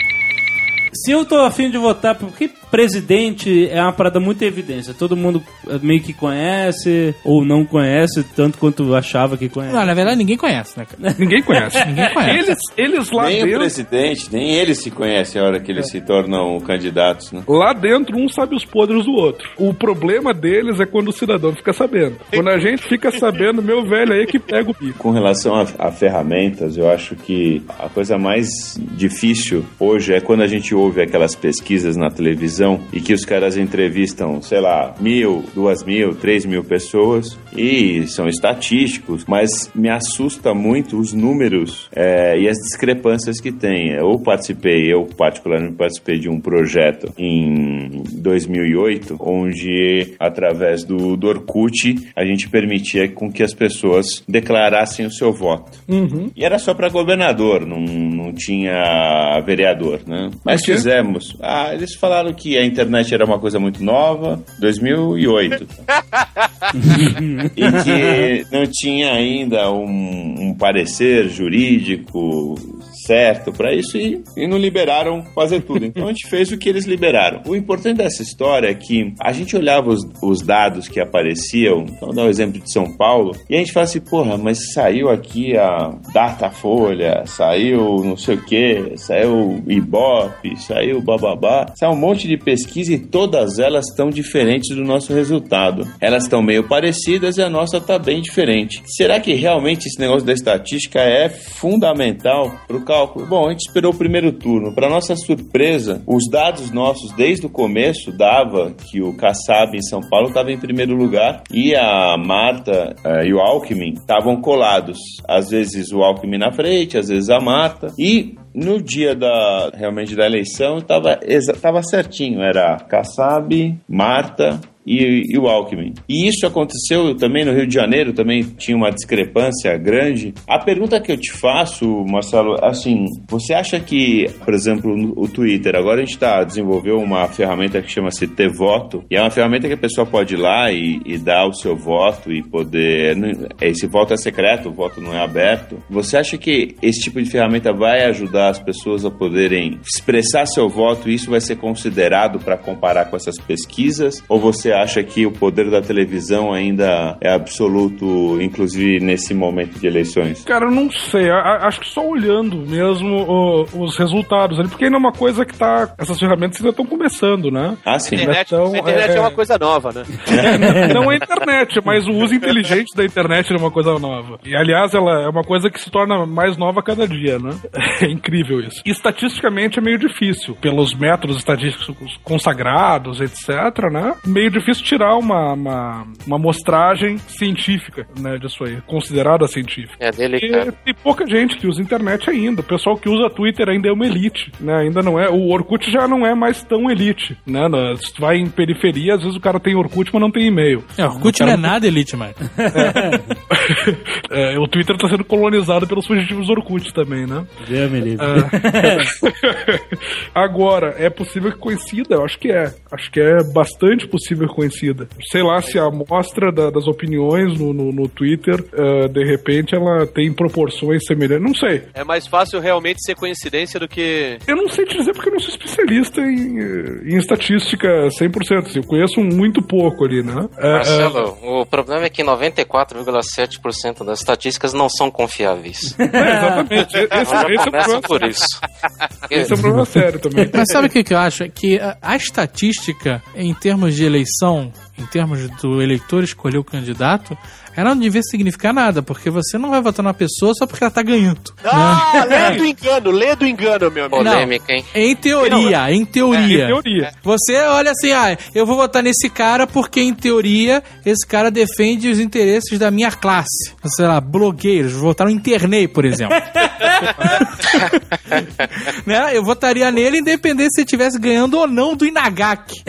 se eu tô afim de votar, porque presidente é uma parada muito evidência. Todo mundo eh, meio que conhece ou não conhece, tanto quanto achava que conhece. Não, na verdade ninguém conhece, né, cara? Ninguém conhece. Ninguém conhece. Eles, eles lá nem o dentro. presidente, nem eles se conhecem a hora que eles se tornam candidatos, né? Lá dentro, um sabe os podres do outro. O problema deles é quando o cidadão fica sabendo. Quando a gente fica sabendo, meu velho aí é que pega o bico. Com relação a, a ferramentas, eu acho que a coisa mais difícil hoje é quando a gente ouve aquelas pesquisas na televisão e que os caras entrevistam, sei lá, mil, duas mil, três mil pessoas e são estatísticos, mas me assusta muito os números é, e as discrepâncias que tem. Eu participei, eu particularmente participei de um projeto em 2008, onde através do, do Orkut a gente permitia com que as pessoas declarassem o seu voto. E era só para governador, não, não tinha vereador, né? Mas quê? Fizemos. Ah, eles falaram que a internet era uma coisa muito nova, 2008. e que não tinha ainda um, um parecer jurídico certo para isso e, e não liberaram fazer tudo. Então a gente fez o que eles liberaram. O importante dessa história é que a gente olhava os, os dados que apareciam, então dar o exemplo de São Paulo, e a gente fala assim, porra, mas saiu aqui a Datafolha, saiu não sei o que, saiu Ibope, saiu bababá, saiu um monte de pesquisa e todas elas estão diferentes do nosso resultado. Elas estão meio parecidas e a nossa está bem diferente. Será que realmente esse negócio da estatística é fundamental para o cálculo? Bom, a gente esperou o primeiro turno. Para nossa surpresa, os dados nossos desde o começo dava que o Kassab em São Paulo estava em primeiro lugar e a Marta eh, e o Alckmin estavam colados. Às vezes o Alckmin na frente, às vezes a Marta. E no dia da realmente da eleição estava tava certinho, era Kassab, Marta e, e o Alckmin. E isso aconteceu também no Rio de Janeiro, também tinha uma discrepância grande. A pergunta que eu te faço, Marcelo, assim, você acha que, por exemplo, o Twitter, agora a gente tá, desenvolveu uma ferramenta que chama-se T-Voto, e é uma ferramenta que a pessoa pode ir lá e, e dar o seu voto e poder. Esse voto é secreto, o voto não é aberto. Você acha que esse tipo de ferramenta vai ajudar as pessoas a poderem expressar seu voto e isso vai ser considerado para comparar com essas pesquisas? Ou você acha que o poder da televisão ainda é absoluto, inclusive nesse momento de eleições? Cara, eu não sei. A- a- acho que só olhando mesmo o- os resultados ali, porque ainda é uma coisa que tá. Essas ferramentas ainda estão começando, né? Ah, sim. Internet, Então, a internet é... é- uma coisa nova, né? Não é internet, mas o uso inteligente da internet é uma coisa nova. E aliás, ela é uma coisa que se torna mais nova a cada dia, né? É incrível isso. E, estatisticamente é meio difícil, pelos métodos estatísticos consagrados, etc, né? Meio difícil tirar uma, uma, uma amostragem científica, né, disso aí, considerada científica. É E delicado. tem pouca gente que usa internet ainda. O pessoal que usa Twitter ainda é uma elite, né? Ainda não é. O Orkut já não é mais tão elite, né? Se tu vai em periferia, às vezes o cara tem Orkut, mas não tem e-mail. É, Orkut não é nada elite mais. É, o Twitter tá sendo colonizado pelos fugitivos Orkut também, né? Deus me livre. Agora, é possível que coincida? Eu acho que é. Acho que é bastante possível coincida. Sei lá se a amostra da- das opiniões no, no, no Twitter, eh, de repente, ela tem proporções semelhantes. Não sei. É mais fácil realmente ser coincidência do que. Eu não sei te dizer porque eu não sou especialista em, eh, em estatística 100%. assim, eu conheço muito pouco ali, né? É, Marcelo, o problema é que 94,7% das estatísticas não são confiáveis. é, é, exatamente. Esse, esse é o começa problema. por isso. Esse é um problema sério também. Mas sabe o que, que eu acho? Que a, a estatística, em termos de eleição, em termos do eleitor escolher o candidato, ela não devia significar nada, porque você não vai votar numa pessoa só porque ela tá ganhando. Ah, lê do engano, lê do engano, meu amigo. Polêmica, hein? Em teoria, em teoria. Em teoria. Você olha assim, ah, eu vou votar nesse cara porque, em teoria, esse cara defende os interesses da minha classe. Sei lá, blogueiros, vou votar no Internei, por exemplo. né? Eu votaria nele independente se ele estivesse ganhando ou não do Inagaki.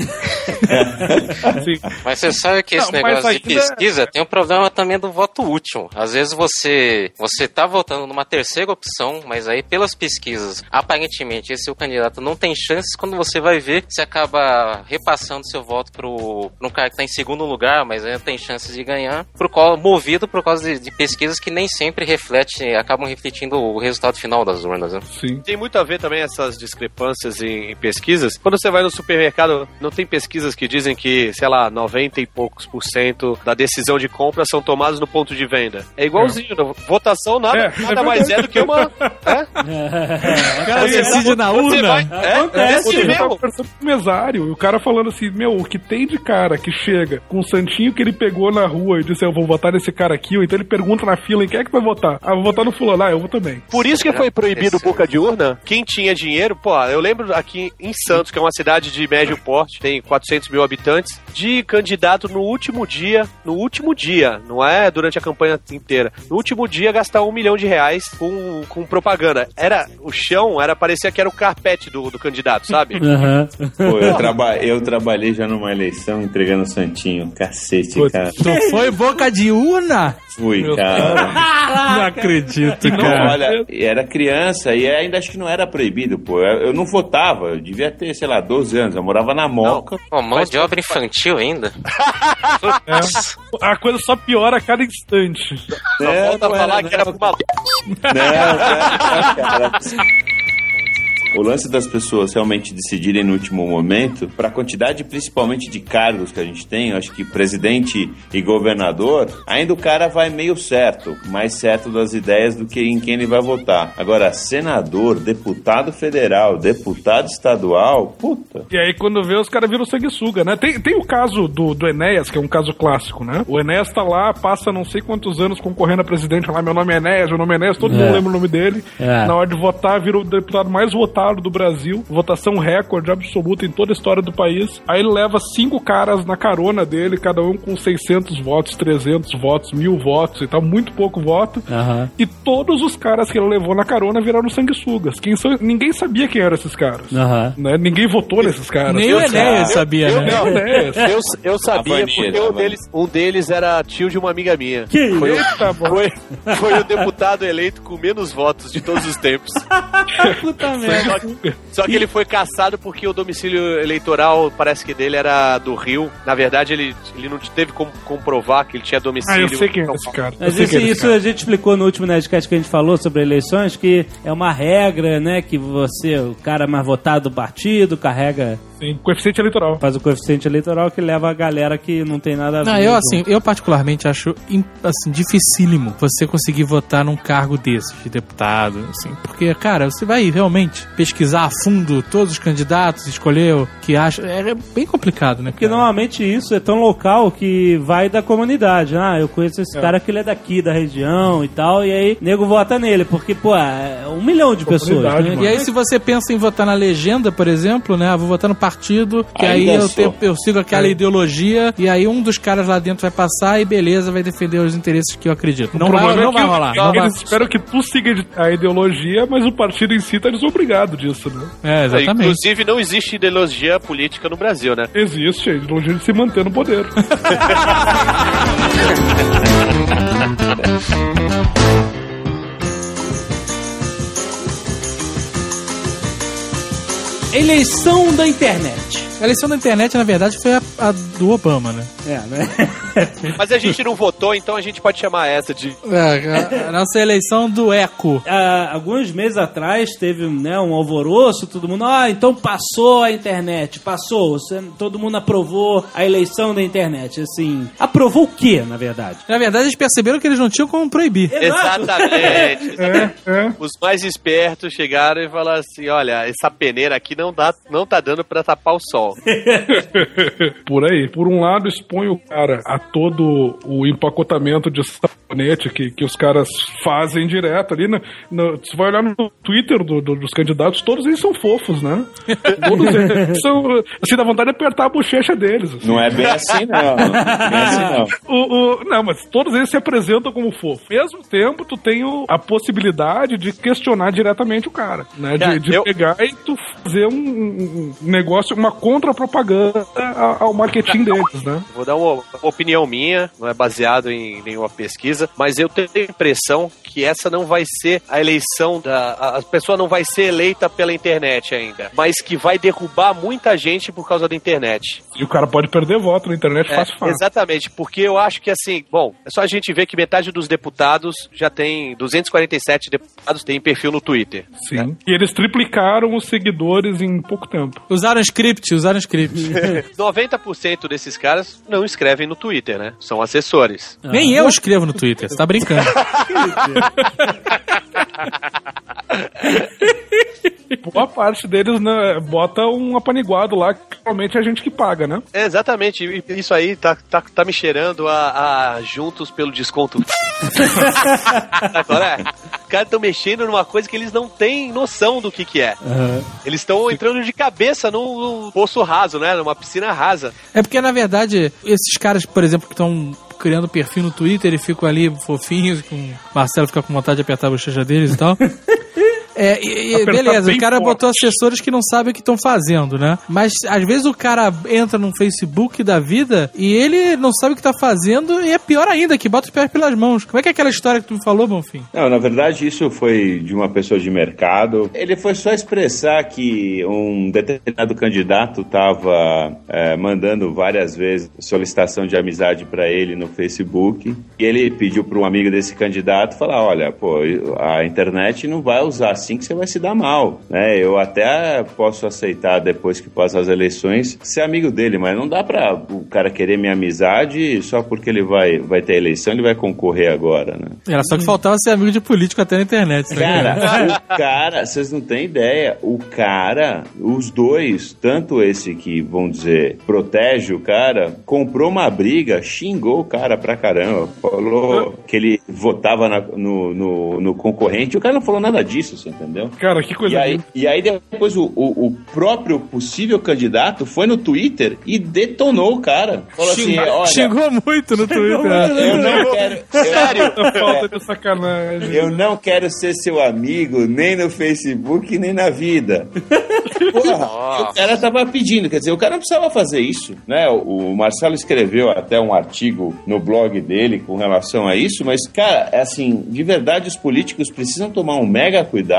Sim. Mas você sabe que esse Não, negócio de pesquisa tem um problema também do voto útil. Às vezes você você tá votando numa terceira opção, mas aí pelas pesquisas, aparentemente esse seu candidato não tem chances. Quando você vai ver, você acaba repassando seu voto pro, pro cara que tá em segundo lugar, mas ainda tem chances de ganhar, por qual, movido por causa de, de pesquisas que nem sempre refletem, acabam refletindo o resultado resultado final das urnas, né? Sim. Tem muito a ver também essas discrepâncias em, em pesquisas. Quando você vai no supermercado, não tem pesquisas que dizem que, sei lá, 90 e poucos por cento da decisão de compra são tomadas no ponto de venda. É igualzinho. no- Votação nada, É, nada é mais é do que uma. É? O cara Você- decide na urna. vai, é, Acontece, Eu mesmo. conversando com o mesário, e o cara falando assim, meu, o que tem de cara que chega com o santinho que ele pegou na rua e disse, eu vou votar nesse cara aqui, ou então ele pergunta na fila, em quem é que vai votar? Ah, vou votar no fulano, ah, eu vou também. Por isso que foi proibido Esse- boca de urna. Quem tinha dinheiro, pô, eu lembro aqui em Santos, que é uma cidade de médio porte, tem 400 mil habitantes, de candidato no último dia, no último dia, não é durante a campanha inteira, no último dia gastar um milhão de reais com, com propaganda. Era, o chão era, parecia que era o carpete do, do candidato, sabe? Aham. Pô, eu, traba eu trabalhei já numa eleição entregando Santinho. Cacete, cara. Tu foi boca de urna? Fui, Meu cara. Não acredito, Não, cara. olha, era criança e ainda acho que não era proibido, pô. Eu, eu não votava, eu devia ter, sei lá, 12 anos. Eu morava na Moca. Pô, mão de obra infantil ainda. A coisa só piora a cada instante. Só É, volta a não falar era, que era não. pro maluco. Não, não, cara. O lance das pessoas realmente decidirem no último momento, para a quantidade principalmente de cargos que a gente tem, eu acho que presidente e governador, ainda o cara vai meio certo, mais certo das ideias do que em quem ele vai votar. Agora, senador, deputado federal, deputado estadual, puta. E aí, quando vê, os caras viram sanguessuga, né? Tem, tem o caso do, do Enéas, que é um caso clássico, né? O Enéas tá lá, passa não sei quantos anos concorrendo a presidente, lá, meu nome é Enéas, meu nome é Enéas, todo É. mundo lembra o nome dele. É. Na hora de votar, vira o deputado mais votado do Brasil, votação recorde absoluta em toda a história do país. Aí ele leva cinco caras na carona dele, cada um com 600 votos, 300 votos, mil votos e tal, muito pouco voto. Aham. E todos os caras que ele levou na carona viraram sanguessugas. Quem são, ninguém sabia quem eram esses caras. Aham. Né? Ninguém votou nesses caras. Nem o Enéas sabia, eu- né? Enéas. Eu, eu sabia Vanilla, porque um deles, um deles era tio de uma amiga minha. Que foi, o, Eita, bom. foi, foi o deputado eleito com menos votos de todos os tempos. Puta merda. Só que, só que ele foi caçado porque o domicílio eleitoral parece que dele era do Rio. Na verdade, ele, ele não teve como comprovar que ele tinha Ah, domicílio. eu sei quem é esse cara. Isso, quem é isso cara. a gente explicou no último Nerdcast que a gente falou sobre eleições, que é uma regra, né? Que você, o cara mais votado do partido, carrega, Sim, coeficiente eleitoral. faz o coeficiente eleitoral que leva a galera que não tem nada a ver. Não, eu assim, eu particularmente acho im- assim, dificílimo você conseguir votar num cargo desses, de deputado, assim, porque, cara, você vai realmente pesquisar a fundo todos os candidatos, escolher o que acha, é bem complicado, né? Porque cara? normalmente isso é tão local que vai da comunidade. Ah, eu conheço esse cara que ele é daqui, da região e tal, e aí nego vota nele, porque, pô, é um milhão de pessoas. Né? E aí, se você pensa em votar na legenda, por exemplo, né? ah, Vou votar no partido, que aí Ainda eu, sou. te- eu sigo aquela ideologia, e aí um dos caras lá dentro vai passar e beleza, vai defender os interesses que eu acredito. Não O vai, problema não é vai rolar. Não vai... Eles esperam que tu siga a ideologia, mas o partido em si tá desobrigado disso, né? É, exatamente. Inclusive, não existe ideologia política no Brasil, né? Existe a ideologia de se manter no poder. Eleição da internet. A eleição da internet, na verdade, foi a, a do Obama, né? É, né? Mas a gente não votou, então a gente pode chamar essa de. É, a, a nossa eleição do Eco. Há alguns meses atrás teve né, um alvoroço, todo mundo, ah, então passou a internet, passou, você- todo mundo aprovou a eleição da internet. Assim, aprovou o quê, na verdade? Na verdade, eles perceberam que eles não tinham como proibir. Exatamente. É, é. Os mais espertos chegaram e falaram assim: olha, essa peneira aqui não, dá, não tá dando pra tapar o sol. Por aí. Por um lado, expõe o cara a todo o empacotamento de sabonete que, que os caras fazem direto ali. No, no- você vai olhar no Twitter do- do- dos candidatos, todos eles são fofos, né? Todos eles são. Assim, dá vontade de apertar a bochecha deles. assim. Não é bem assim, não. Não é bem assim, não. O, o- não, mas todos eles se apresentam como fofo. Ao mesmo tempo, tu tem o- a possibilidade de questionar diretamente o cara, né? De, Cara, de eu- pegar e tu fazer um, um negócio, uma contra-propaganda a- ao marketing deles, né? Vou dar uma opinião minha, não é baseado em nenhuma pesquisa, mas eu tenho a impressão que essa não vai ser a eleição da. A a pessoa não vai ser eleita pela internet ainda, mas que vai derrubar muita gente por causa da internet. E o cara pode perder voto na internet É, fácil, fácil. exatamente, porque eu acho que assim, bom, é só a gente ver que metade dos deputados já tem 247 deputados tem perfil no Twitter. Sim. E eles triplicaram os seguidores em pouco tempo. Usaram script, usaram script. 90% desses caras não escrevem no Twitter, né? São assessores. Nem eu escrevo no Twitter, você tá brincando. Boa parte deles né, bota um apaniguado lá, que realmente é a gente que paga, né? É, exatamente, e isso aí tá, tá, tá me cheirando a, a juntos pelo desconto. Agora é, os caras estão mexendo numa coisa que eles não têm noção do que que é. Eles estão entrando de cabeça num, num poço raso, né? Numa piscina rasa. É porque, na verdade, esses caras, por exemplo, que estão criando perfil no Twitter e ficam ali fofinhos, com Marcelo fica com vontade de apertar a bochecha deles e tal. É, e- e beleza, o cara forte. botou assessores que não sabem o que estão fazendo, né? Mas às vezes o cara entra num Facebook da vida e ele não sabe o que tá fazendo e é pior ainda, que bota os pés pelas mãos. Como é que é aquela história que tu me falou, Bonfim? Não, na verdade isso foi de uma pessoa de mercado. Ele foi só expressar que um determinado candidato estava mandando várias vezes solicitação de amizade para ele no Facebook. E ele pediu para um amigo desse candidato falar: olha, pô, a internet não vai usar assim que você vai se dar mal. Né? Eu até posso aceitar depois que passar as eleições ser amigo dele, mas não dá para o cara querer minha amizade só porque ele vai, vai ter eleição, ele vai concorrer agora, né? Era só que faltava ser amigo de político até na internet. sabe? Cara, o cara, vocês não têm ideia. O cara, os dois, tanto esse que, vamos dizer, protege o cara, comprou uma briga, xingou o cara pra caramba. Falou que ele votava na- no, no, no concorrente. O cara não falou nada disso, você entendeu? Cara, que coisa E aí, e aí depois o, o, o próprio possível candidato foi no Twitter e detonou o cara. Falou assim, olha... Xingou muito no Twitter. né? Eu não quero. Sério? Falta de sacanagem. Eu não quero ser seu amigo nem no Facebook nem na vida. Porra, o cara tava pedindo, quer dizer, o cara não precisava fazer isso, né? O o Marcelo escreveu até um artigo no blog dele com relação a isso, mas, cara, é assim, de verdade os políticos precisam tomar um mega cuidado,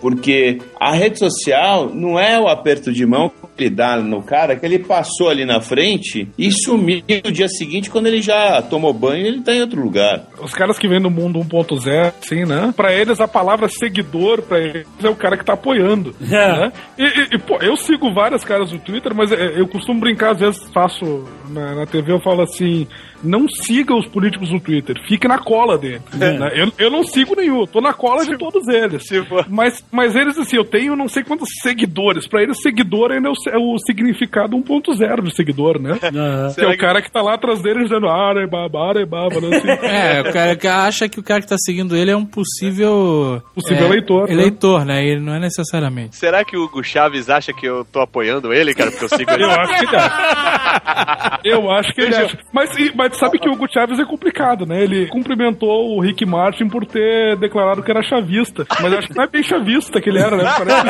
porque a rede social não é o aperto de mão que ele dá no cara, que ele passou ali na frente e sumiu no dia seguinte quando ele já tomou banho e ele tá em outro lugar. Os caras que vêm do mundo 1.0, assim, né? Pra eles, a palavra seguidor, pra eles, é o cara que tá apoiando. né? E, e- e, pô, eu sigo vários caras no Twitter, mas é, eu costumo brincar, às vezes faço na, na TV, eu falo assim. Não siga os políticos no Twitter, fique na cola dele. né? eu, eu não sigo nenhum, tô na cola de todos eles. Mas, mas eles, assim, eu tenho não sei quantos seguidores. Pra eles, seguidor ainda é o, é o significado 1.0 de seguidor, né? Que é o cara que tá lá atrás dele dizendo arebaba, arebaba, né? Assim. É, o cara que acha que o cara que tá seguindo ele é um possível. Possível é, eleitor, né? Eleitor, né? E não é necessariamente. Será que o Hugo Chaves acha que eu tô apoiando ele, cara, porque eu sigo ele? Eu acho que ele acha. Eu acho que ele acha. Mas, e- mas sabe que o Hugo é complicado, né? Ele cumprimentou o Rick Martin por ter declarado que era chavista. Mas acho que não é bem chavista que ele era, né? Parece...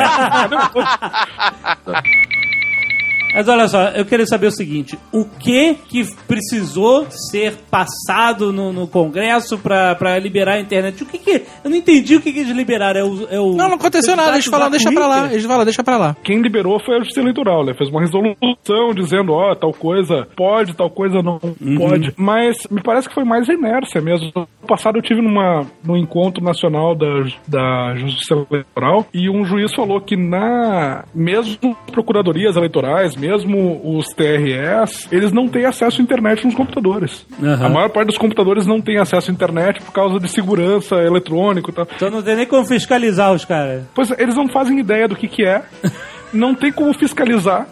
Mas olha só, eu queria saber o seguinte: o que que precisou ser passado no, no Congresso pra, pra liberar a internet? O que que. Eu não entendi o que, que eles liberaram. É o, é o Não, não aconteceu nada. Eles falam, deixa pra lá. Eles falam, deixa pra lá. Quem liberou foi a Justiça Eleitoral, né? Fez uma resolução dizendo, ó, tal coisa pode, tal coisa não pode. Mas me parece que foi mais inércia mesmo. No passado eu tive numa, num encontro nacional da, da Justiça Eleitoral e um juiz falou que na mesmo procuradorias eleitorais, mesmo os TRS, eles não têm acesso à internet nos computadores. Aham. A maior parte dos computadores não tem acesso à internet por causa de segurança eletrônico e tal. Então não tem nem como fiscalizar os caras. Pois é, eles não fazem ideia do que que é. Não tem como fiscalizar.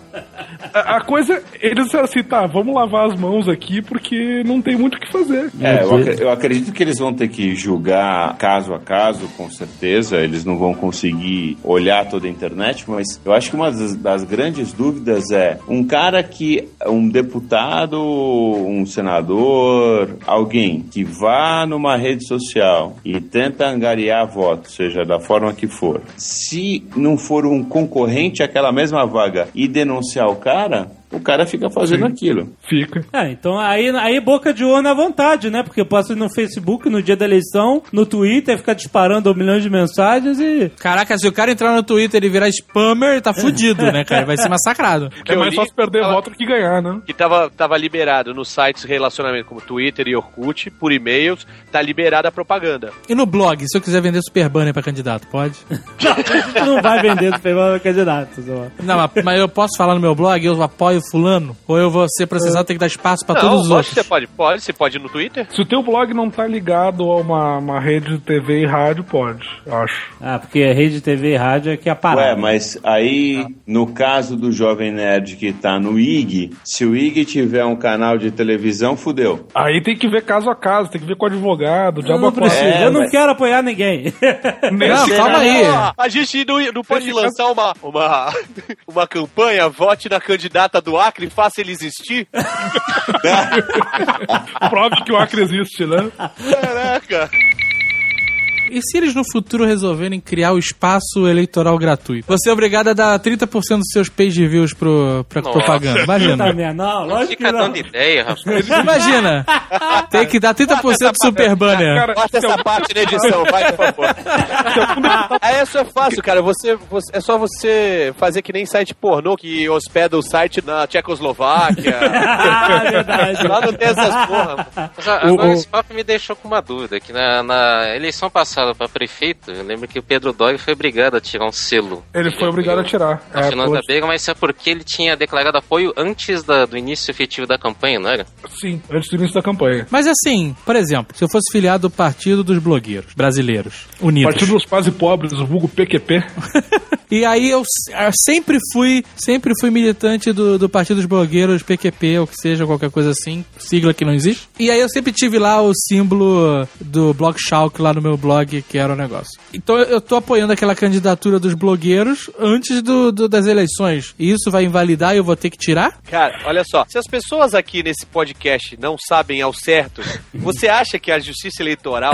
A, a coisa, eles disseram assim, tá, vamos lavar as mãos aqui porque não tem muito o que fazer. É, eu, acre- eu acredito que eles vão ter que julgar caso a caso, com certeza. Eles não vão conseguir olhar toda a internet, mas eu acho que uma das, das grandes dúvidas é um cara que, um deputado, um senador, alguém que vá numa rede social e tenta angariar votos, seja da forma que for, se não for um concorrente àquela mesma vaga e denunciar o cara, o cara fica fazendo aquilo. Fica. É, então aí, aí boca de urna à vontade, né? Porque eu posso ir no Facebook no dia da eleição, no Twitter, ficar disparando um milhão de mensagens e. Caraca, se o cara entrar no Twitter e virar spammer, tá fudido, né, cara? Vai ser massacrado. É mais fácil perder Fala- voto do que ganhar, né? que tava, tava liberado nos sites relacionamento como Twitter e Orkut, por e-mails, tá liberada a propaganda. E no blog, se eu quiser vender super banner pra candidato, pode? não vai vender do pegando candidato. só. Não, mas, mas eu posso falar no meu blog, eu apoio fulano? Ou eu vou ser processado, tem que dar espaço pra não, todos os outros? você pode. Pode, você pode ir no Twitter? Se o teu blog não tá ligado a uma, uma rede de TV e rádio, pode, acho. Ah, porque a rede TV e rádio é que é a parada. Ué, mas aí, no caso do Jovem Nerd que tá no IG, se o IG tiver um canal de televisão, fudeu. Aí tem que ver caso a caso, tem que ver com o advogado, Eu diabo não É, eu não mas- quero apoiar ninguém. Não, calma aí. A gente não, não pode lançar uma, uma, uma campanha, vote na candidata do Acre e faça ele existir? Prove que o Acre existe, né? Caraca! E se eles no futuro resolverem criar o espaço eleitoral gratuito? Você é obrigado a dar 30% dos seus page views pro, pra Nossa. propaganda. Imagina. não, Não lógico que fica não. dando ideia, rapaz. Imagina. Tem que dar 30% do super banner. Cara, Bota essa parte na edição, vai, por favor. Aí isso é fácil, cara. Você, você- é só você fazer que nem site pornô que hospeda o site na Tchecoslováquia. Ah, verdade. Lá não tem essas porra. Mas, agora esse papo me deixou com uma dúvida, que na, na eleição passada para prefeito, eu lembro que o Pedro Dói foi obrigado a tirar um selo. Ele foi obrigado a tirar. A É, pô, Veiga, mas isso é porque ele tinha declarado apoio antes da- do início efetivo da campanha, não era? sim, antes do início da campanha. Mas assim, por exemplo, se eu fosse filiado do Partido dos Blogueiros Brasileiros Unidos. Partido dos Quase Pobres, o vulgo PQP. E aí eu, eu sempre fui, sempre fui militante do, do Partido dos Blogueiros, PQP, ou que seja, qualquer coisa assim, sigla que não existe. E aí eu sempre tive lá o símbolo do Blog Shalk lá no meu blog, que era o negócio. Então eu- tô apoiando aquela candidatura dos blogueiros antes do, do- das eleições. E isso vai invalidar e eu vou ter que tirar? Cara, olha só. Se as pessoas aqui nesse podcast não sabem ao certo, você acha que a justiça eleitoral,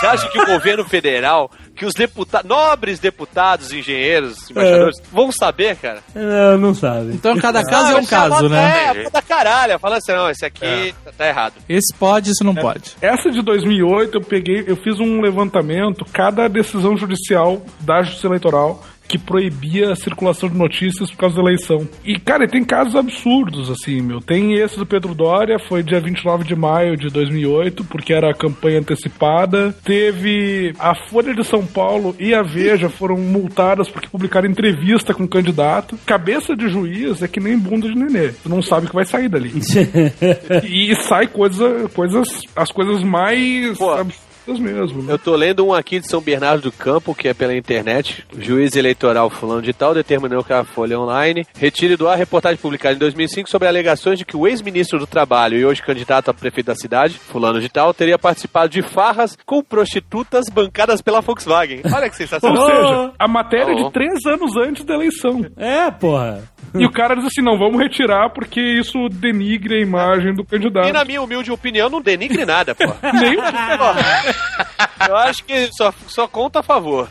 você acha que o governo federal, que os deputados, nobres deputados, engenheiros, embaixadores, vão saber, cara? Não, não sabe. Então cada caso é um caso, né? É, da caralho. Fala assim, não, esse aqui tá errado. Esse pode, esse não pode. Essa de 2008 eu peguei, eu fiz um levantamento, cada decisão judicial da Justiça Eleitoral que proibia a circulação de notícias por causa da eleição. E, cara, tem casos absurdos, assim, meu. Tem esse do Pedro Dória, foi dia 29 de maio de 2008, porque era a campanha antecipada. Teve a Folha de São Paulo e a Veja foram multadas porque publicaram entrevista com o candidato. Cabeça de juiz é que nem bunda de nenê. Tu não sabe o que vai sair dali. e sai coisa, coisas, as coisas mais Pô. absurdas mesmo. né? Eu tô lendo um aqui de São Bernardo do Campo, que é pela internet. O juiz eleitoral fulano de tal determinou que a Folha Online retire do ar a reportagem publicada em 2005 sobre alegações de que o ex-ministro do Trabalho e hoje candidato a prefeito da cidade, fulano de tal, teria participado de farras com prostitutas bancadas pela Volkswagen. Olha que Ou sensacional. seja, a matéria Oh. de três anos antes da eleição. É, porra. E o cara diz assim: não, vamos retirar porque isso denigre a imagem do E candidato. na minha humilde opinião, não denigre nada, pô. Nem Eu acho que só, só conta a favor.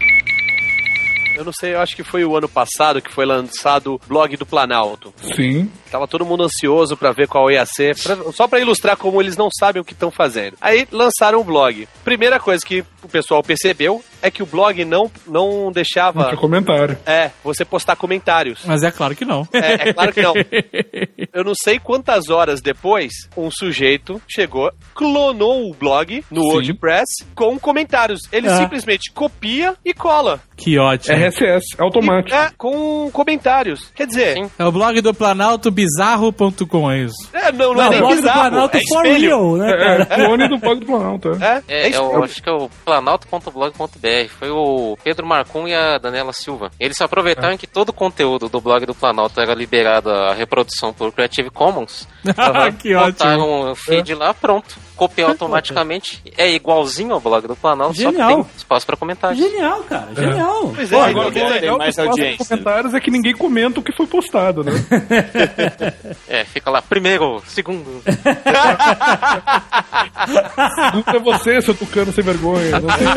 Eu não sei, eu acho que foi o ano passado que foi lançado o blog do Planalto. Sim. Tava todo mundo ansioso pra ver qual ia ser, pra- só pra ilustrar como eles não sabem o que estão fazendo. Aí lançaram o blog. Primeira coisa que o pessoal percebeu é que o blog não, não Não deixava. tinha comentário. É, você postar comentários. Mas é claro que não. É, é claro que não. Eu não sei quantas horas depois, um sujeito chegou, clonou o blog no Sim. WordPress com comentários. Ele Ah. simplesmente copia e cola. Que ótimo. RSS, automático. E- é, com comentários. Quer dizer, Sim. É o blog do Planalto bizarro.com, é isso. é, não, não, Não, é o nem blog do bizarro, Planalto é for espelho. real, né, É, é clone do blog do Planalto. É. É, É, é eu acho que é o planalto.blog.br. Foi o Pedro Marcum e a Daniela Silva. Eles aproveitaram que todo o conteúdo do blog do Planalto era liberado a reprodução por Creative Commons. que ótimo. Botaram o feed lá, pronto. Copiou automaticamente. É igualzinho ao blog do Planalto, só Genial. que tem espaço para comentários. Genial, cara. Genial. Pois Pô, é, agora o que é legal mais audiência. comentários é que ninguém comenta o que foi postado, né? É, fica lá, primeiro, segundo. Não é você, seu tucano sem vergonha. Não tem...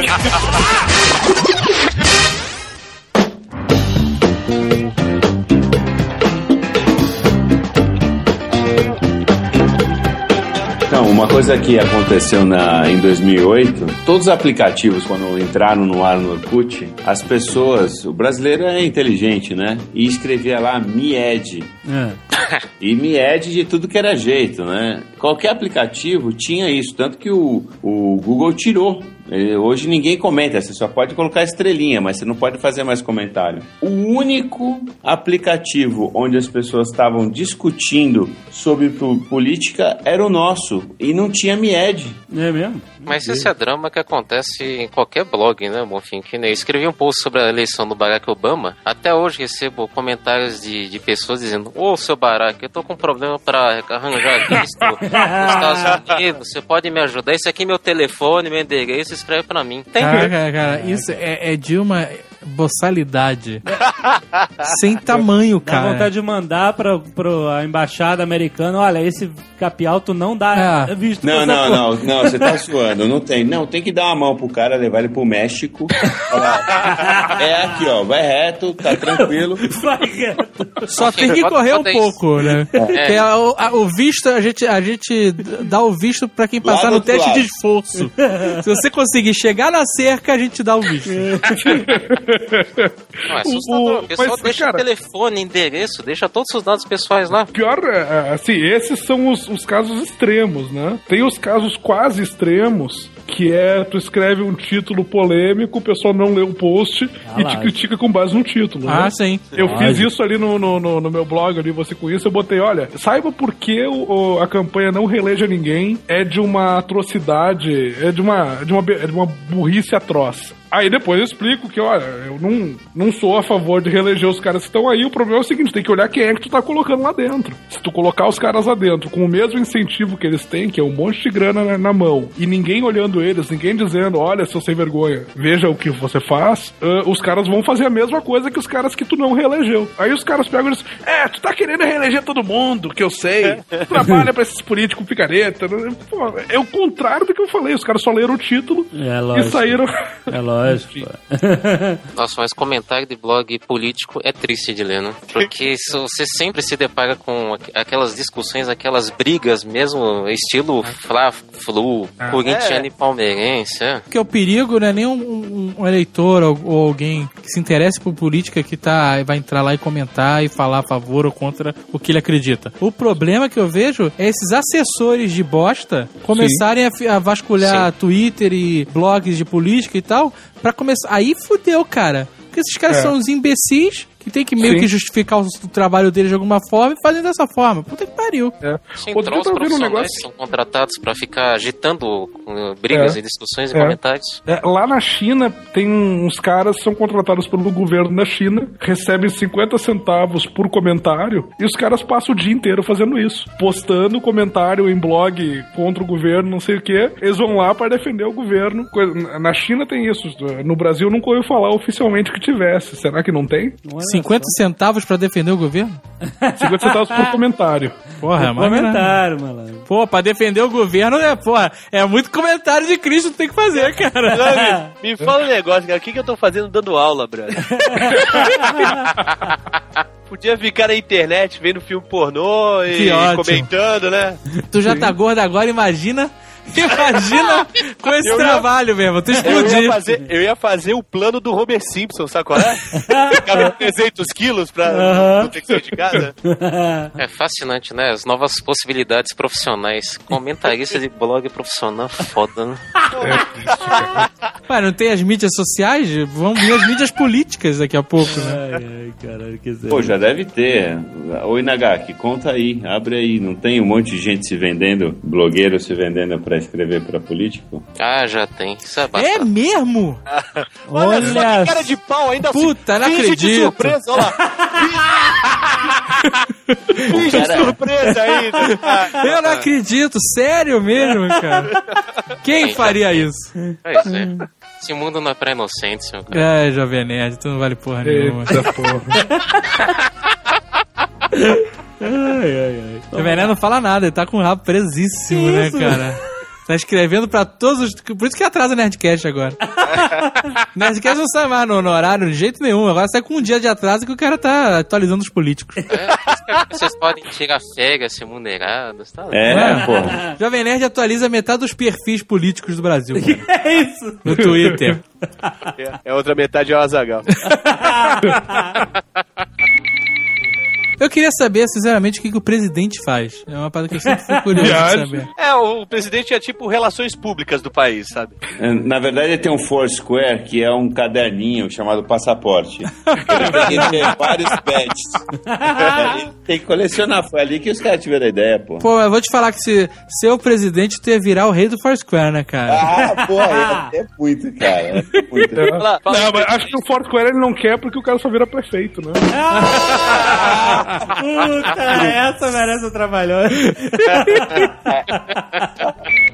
Então, uma coisa que aconteceu na, em 2008, todos os aplicativos, quando entraram no ar no Orkut, as pessoas, o brasileiro é inteligente, né? E escrevia lá MIED. É. E Mied de tudo que era jeito, né? Qualquer aplicativo tinha isso, tanto que o, o Google tirou. Hoje ninguém comenta, você só pode colocar estrelinha, mas você não pode fazer mais comentário. O único aplicativo onde as pessoas estavam discutindo sobre po- política era o nosso, e não tinha Mied. É mesmo? Mas esse é drama que acontece em qualquer blog, né, Bonfim? Que nem eu escrevi um post sobre a eleição do Barack Obama. Até hoje recebo comentários de, de pessoas dizendo: Ô, seu Barack, eu tô com um problema pra arranjar visto nos Estados Unidos. Você pode me ajudar? Esse aqui é meu telefone, meu endereço, escreve pra mim. Tem. Cara, cara, cara, isso é, é de uma boçalidade sem tamanho, Dá cara. vontade de mandar pra, pra embaixada americana, olha, esse capial tu não dá É. visto. Não, não, não, não, você tá suando, não tem. Não, tem que dar uma mão pro cara, levar ele pro México. É aqui, ó, vai reto, tá tranquilo. Vai, cara. Só tem que correr um pouco, né? É. É o, a- o visto, a gente, a gente dá o visto pra quem passar no outro teste lado. de esforço. Se você conseguir chegar na cerca, a gente dá o visto. Não, é assustador. O- pessoal mas, deixa cara- telefone, endereço, deixa todos os dados pessoais lá. Pior, é, é, assim, esses são os, os casos extremos, né? Tem os casos quase extremos, que é tu escreve um título polêmico, o pessoal não lê o post e te lá. critica com base no título. né? Ah, sim. Eu fiz isso ali no, no, no- no meu blog, ali, você com isso, eu botei, olha, saiba por que o- o- a campanha não reeleja ninguém, é de uma atrocidade, é de uma, de uma, é de uma burrice atroz. Aí depois eu explico que, olha, eu não, não sou a favor de reeleger os caras que estão aí. O problema é o seguinte: tem que olhar quem é que tu tá colocando lá dentro. Se tu colocar os caras lá dentro com o mesmo incentivo que eles têm, que é um monte de grana na, na mão, e ninguém olhando eles, ninguém dizendo, olha, seu sem vergonha, veja o que você faz, ah, os caras vão fazer a mesma coisa que os caras que tu não reelegeu. Aí os caras pegam e dizem, é, tu tá querendo reeleger todo mundo, que eu sei. Trabalha pra esses políticos picareta. Pô, é o contrário do que eu falei. Os caras só leram o título É e saíram. É lógico. Nossa, mas comentário de blog político é triste de ler, né? Porque se você sempre se depara com aqu- aquelas discussões, aquelas brigas mesmo, estilo Fla-Flu, corintiano e palmeirense, é. Porque o perigo não é nem um, um- eleitor ou, ou alguém que se interesse por política que tá, vai entrar lá e comentar e falar a favor ou contra o que ele acredita. O problema que eu vejo é esses assessores de bosta começarem a, a vasculhar Twitter e blogs de política e tal, pra começar. Aí fudeu, cara. Porque esses caras É. são os imbecis que tem que meio Sim. que justificar o, o trabalho deles de alguma forma e fazem dessa forma. Puta que pariu. É. Sim, Outro trolls tava vendo um profissionais negócio. são contratados pra ficar agitando uh, brigas É. e discussões e É. comentários. É, lá na China, tem uns caras que são contratados pelo governo da China, recebem 50 centavos por comentário, e os caras passam o dia inteiro fazendo isso. Postando comentário em blog contra o governo, não sei o quê. Eles vão lá para defender o governo. Na China tem isso. No Brasil nunca ouviu falar oficialmente que tivesse. Será que não tem? Olha 50 centavos pra defender o governo? 50 centavos por comentário. Porra, só. Comentário, malandro. Pô, pra defender o governo, é, porra, é muito comentário de Cristo que tem que fazer, cara. Não, me, me fala um negócio, cara. O que, que eu tô fazendo dando aula, brother? Podia ficar na internet vendo filme pornô e comentando, né? Tu já tá gordo agora, imagina. Imagina com esse Eu ia- trabalho mesmo, tu Eu ia, explodir. fazer, eu ia fazer o plano do Homer Simpson, sabe qual é? Ficava com 300 quilos pra Aham. não ter que sair de casa. É fascinante, né? As novas possibilidades profissionais. Comentarista de blog profissional, foda, né? Pai, não tem as mídias sociais? Vão vir as mídias políticas daqui a pouco, né? Ai, ai, caralho, que. Pô, já deve ter. Oi, Nagaki, conta aí, abre aí. Não tem um monte de gente se vendendo, blogueiro se vendendo pra escrever pra político? Ah, já tem. Isso é É mesmo? Olha, só Olha que cara de pau ainda Puta, não finge de acredito. surpresa, olha lá. Finge de cara- surpresa ainda. Eu não acredito, sério mesmo, cara. Quem faria isso? É. Esse mundo não é pra inocentes, meu cara. É, Jovem Nerd, tu não vale porra nenhuma. Eita porra. Ai, ai, ai. Jovem Nerd não fala nada, ele tá com o rabo presíssimo, Que né, isso? cara? Tá escrevendo pra todos os. Por isso que atrasa o Nerdcast agora. Nerdcast não sai mais no, no horário de jeito nenhum. Agora sai com um dia de atraso que o cara tá atualizando os políticos. É, vocês podem tirar férias remuneradas, tá? É, pô. Jovem Nerd atualiza metade dos perfis políticos do Brasil. cara. É isso. No Twitter. É outra metade é o Azagal. Eu queria saber, sinceramente, o que, que o presidente faz. É uma parada que eu sempre fui curioso de saber. É, o presidente é tipo relações públicas do país, sabe? Na verdade, tem um Foursquare que é um caderninho chamado passaporte. Ele tem vários pets. Ele tem que colecionar. Foi ali que os caras tiveram a ideia, pô. Pô, eu vou te falar que se ser o presidente, tu ia virar o rei do Foursquare, né, cara? Ah, pô, é, é muito, cara. É muito. Fala- fala Não, mas acho que o Foursquare ele não quer porque o cara só vira prefeito, né? Puta, essa merece um.